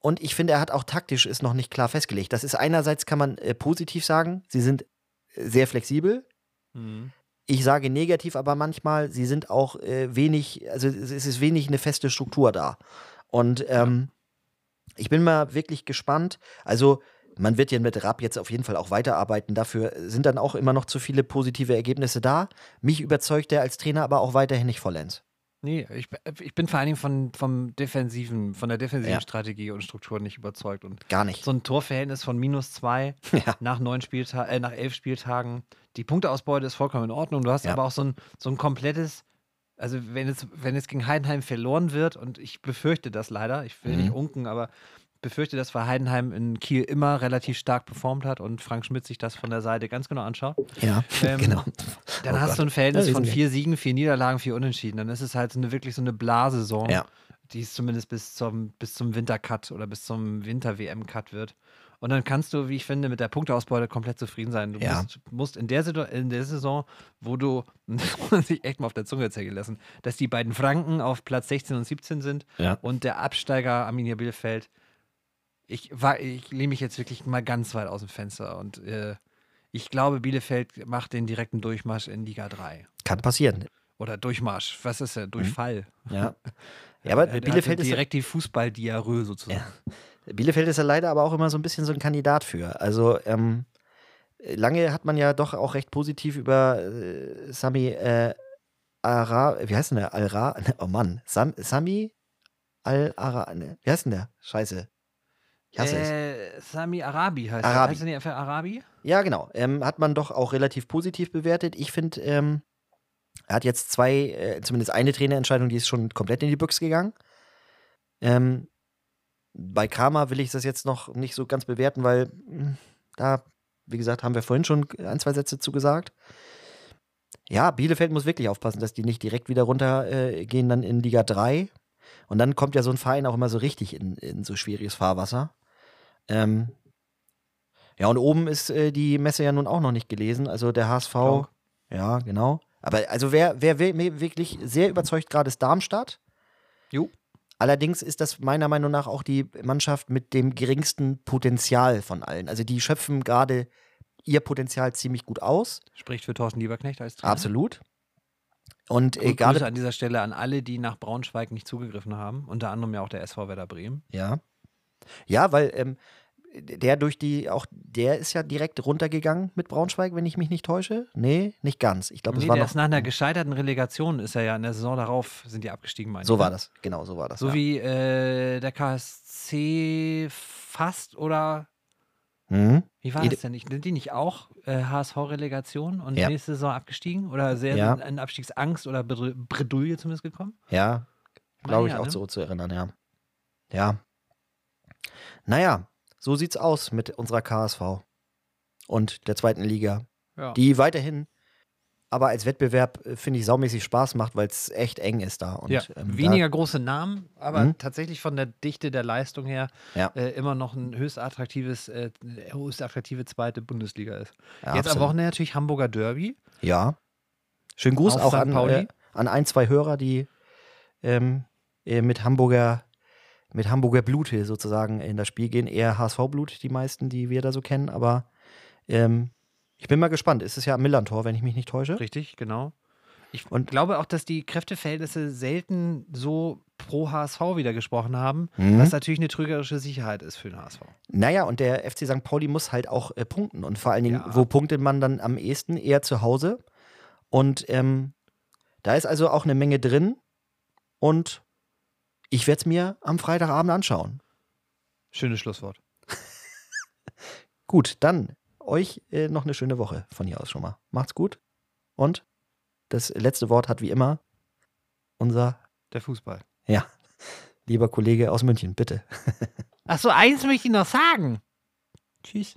Und ich finde, er hat auch taktisch ist noch nicht klar festgelegt. Das ist einerseits, kann man äh, positiv sagen, sie sind äh, sehr flexibel. Mhm. Ich sage negativ, aber manchmal, sie sind auch äh, wenig, also es es ist wenig eine feste Struktur da. Und ähm, ich bin mal wirklich gespannt. Also, man wird ja mit Rapp jetzt auf jeden Fall auch weiterarbeiten. Dafür sind dann auch immer noch zu viele positive Ergebnisse da. Mich überzeugt er als Trainer aber auch weiterhin nicht vollends. Nee, ich, ich bin vor allen Dingen von, vom defensiven, von der defensiven Ja. Strategie und Struktur nicht überzeugt. Und Gar nicht. so ein Torverhältnis von minus zwei [LAUGHS] Ja. nach neun Spieltagen, äh, nach elf Spieltagen. Die Punkteausbeute ist vollkommen in Ordnung. Du hast Ja. aber auch so ein, so ein komplettes, also wenn es, wenn es gegen Heidenheim verloren wird, und ich befürchte das leider, ich will Mhm. nicht unken, aber befürchte, dass Heidenheim in Kiel immer relativ stark performt hat und Frank Schmidt sich das von der Seite ganz genau anschaut. Ja, [LAUGHS] Ähm, genau. Dann Oh hast Gott. du ein Verhältnis von vier Siegen, vier Niederlagen, vier Unentschieden. Dann ist es halt so eine, wirklich so eine Blasaison, Ja. die es zumindest bis zum, bis zum Wintercut oder bis zum Winter-WM-Cut wird. Und dann kannst du, wie ich finde, mit der Punkteausbeute komplett zufrieden sein. Du Ja. musst, musst in, der Situ in der Saison, wo du, [LAUGHS] sich echt mal auf der Zunge zergehen lassen, dass die beiden Franken auf Platz 16 und 17 sind Ja. und der Absteiger Arminia Bielefeld. Ich, war- ich lehne mich jetzt wirklich mal ganz weit aus dem Fenster und äh, ich glaube, Bielefeld macht den direkten Durchmarsch in Liga 3. Kann passieren. Oder Durchmarsch, was ist der? Durchfall. Ja. [LAUGHS] Ja, aber Äh, Bielefeld ist, direkt die Fußballdiarrhoe sozusagen. Bielefeld ist ja leider aber auch immer so ein bisschen so ein Kandidat für. Also ähm, lange hat man ja doch auch recht positiv über äh, Sami äh, Ara, wie heißt denn der? Alra, oh Mann, Sam, Sami Al-Ara, ne, wie heißt denn der? Scheiße. Ich hasse es. äh, Sami Arabi heißt Arabi. er. Heißt er nicht einfach Arabi? Ja, genau. Ähm, hat man doch auch relativ positiv bewertet. Ich finde, ähm, er hat jetzt zwei, äh, zumindest eine Trainerentscheidung, die ist schon komplett in die Büchse gegangen. Ähm, bei Kramer will ich das jetzt noch nicht so ganz bewerten, weil mh, da, wie gesagt, haben wir vorhin schon ein, zwei Sätze zugesagt. Ja, Bielefeld muss wirklich aufpassen, dass die nicht direkt wieder runtergehen, äh, dann in Liga 3. Und dann kommt ja so ein Verein auch immer so richtig in, in so schwieriges Fahrwasser. Ähm, ja, und oben ist äh, die Messe ja nun auch noch nicht gelesen. Also der HSV. Klar. Ja, genau. Aber also wer, wer wirklich sehr überzeugt gerade ist Darmstadt. Jo. Allerdings ist das meiner Meinung nach auch die Mannschaft mit dem geringsten Potenzial von allen. Also die schöpfen gerade ihr Potenzial ziemlich gut aus. Spricht für Thorsten Lieberknecht als Trainer. Absolut. Und äh, gerade. an dieser Stelle an alle, die nach Braunschweig nicht zugegriffen haben. Unter anderem ja auch der SV Werder Bremen. Ja. Ja, weil ähm, der durch die, auch der ist ja direkt runtergegangen mit Braunschweig, wenn ich mich nicht täusche. Nee, nicht ganz. Ich glaube, es Nee, war der noch. ist nach einer gescheiterten Relegation, ist er ja in der Saison darauf, sind die abgestiegen, meine so ich, war ne? das. Genau, so war das. So ja. wie äh, der KSC fast oder Mhm. wie war das denn? nicht? Sind die nicht auch äh, HSV-Relegation und Ja. nächste Saison abgestiegen? Oder sehr Ja. in Abstiegsangst oder Bred- Bredouille zumindest gekommen? Ja, glaube ich ja, auch ne? so zu erinnern, ja. Ja. Naja, so sieht's aus mit unserer KSV und der zweiten Liga, Ja. die weiterhin aber als Wettbewerb, äh, finde ich, saumäßig Spaß macht, weil es echt eng ist da. Und, ja. ähm, Weniger große Namen, aber Mhm. tatsächlich von der Dichte der Leistung her Ja. äh, immer noch ein höchst attraktives, äh, höchst attraktive zweite Bundesliga ist. Da, ja, Jetzt am absolut. Wochenende natürlich Hamburger Derby. Ja. Schönen Gruß Auf auch St. an, Pauli. äh, an ein, zwei Hörer, die ähm, äh, mit Hamburger mit Hamburger Blut hier sozusagen in das Spiel gehen. Eher HSV-Blut, die meisten, die wir da so kennen, aber ähm, ich bin mal gespannt. Es ist ja am Millantor, wenn ich mich nicht täusche. Richtig, genau. Ich Und- glaube auch, dass die Kräfteverhältnisse selten so pro HSV wieder gesprochen haben, Mhm. was natürlich eine trügerische Sicherheit ist für den HSV. Naja, und der FC St. Pauli muss halt auch äh, punkten. Und vor allen Dingen, Ja. wo punktet man dann am ehesten? Eher zu Hause. Und ähm, da ist also auch eine Menge drin. Und ich werde es mir am Freitagabend anschauen. Schönes Schlusswort. [LAUGHS] Gut, dann euch äh, noch eine schöne Woche von hier aus schon mal. Macht's gut. Und das letzte Wort hat wie immer unser, Der Fußball. ja, [LAUGHS] lieber Kollege aus München, bitte. [LAUGHS] Achso, eins möchte ich noch sagen. Tschüss.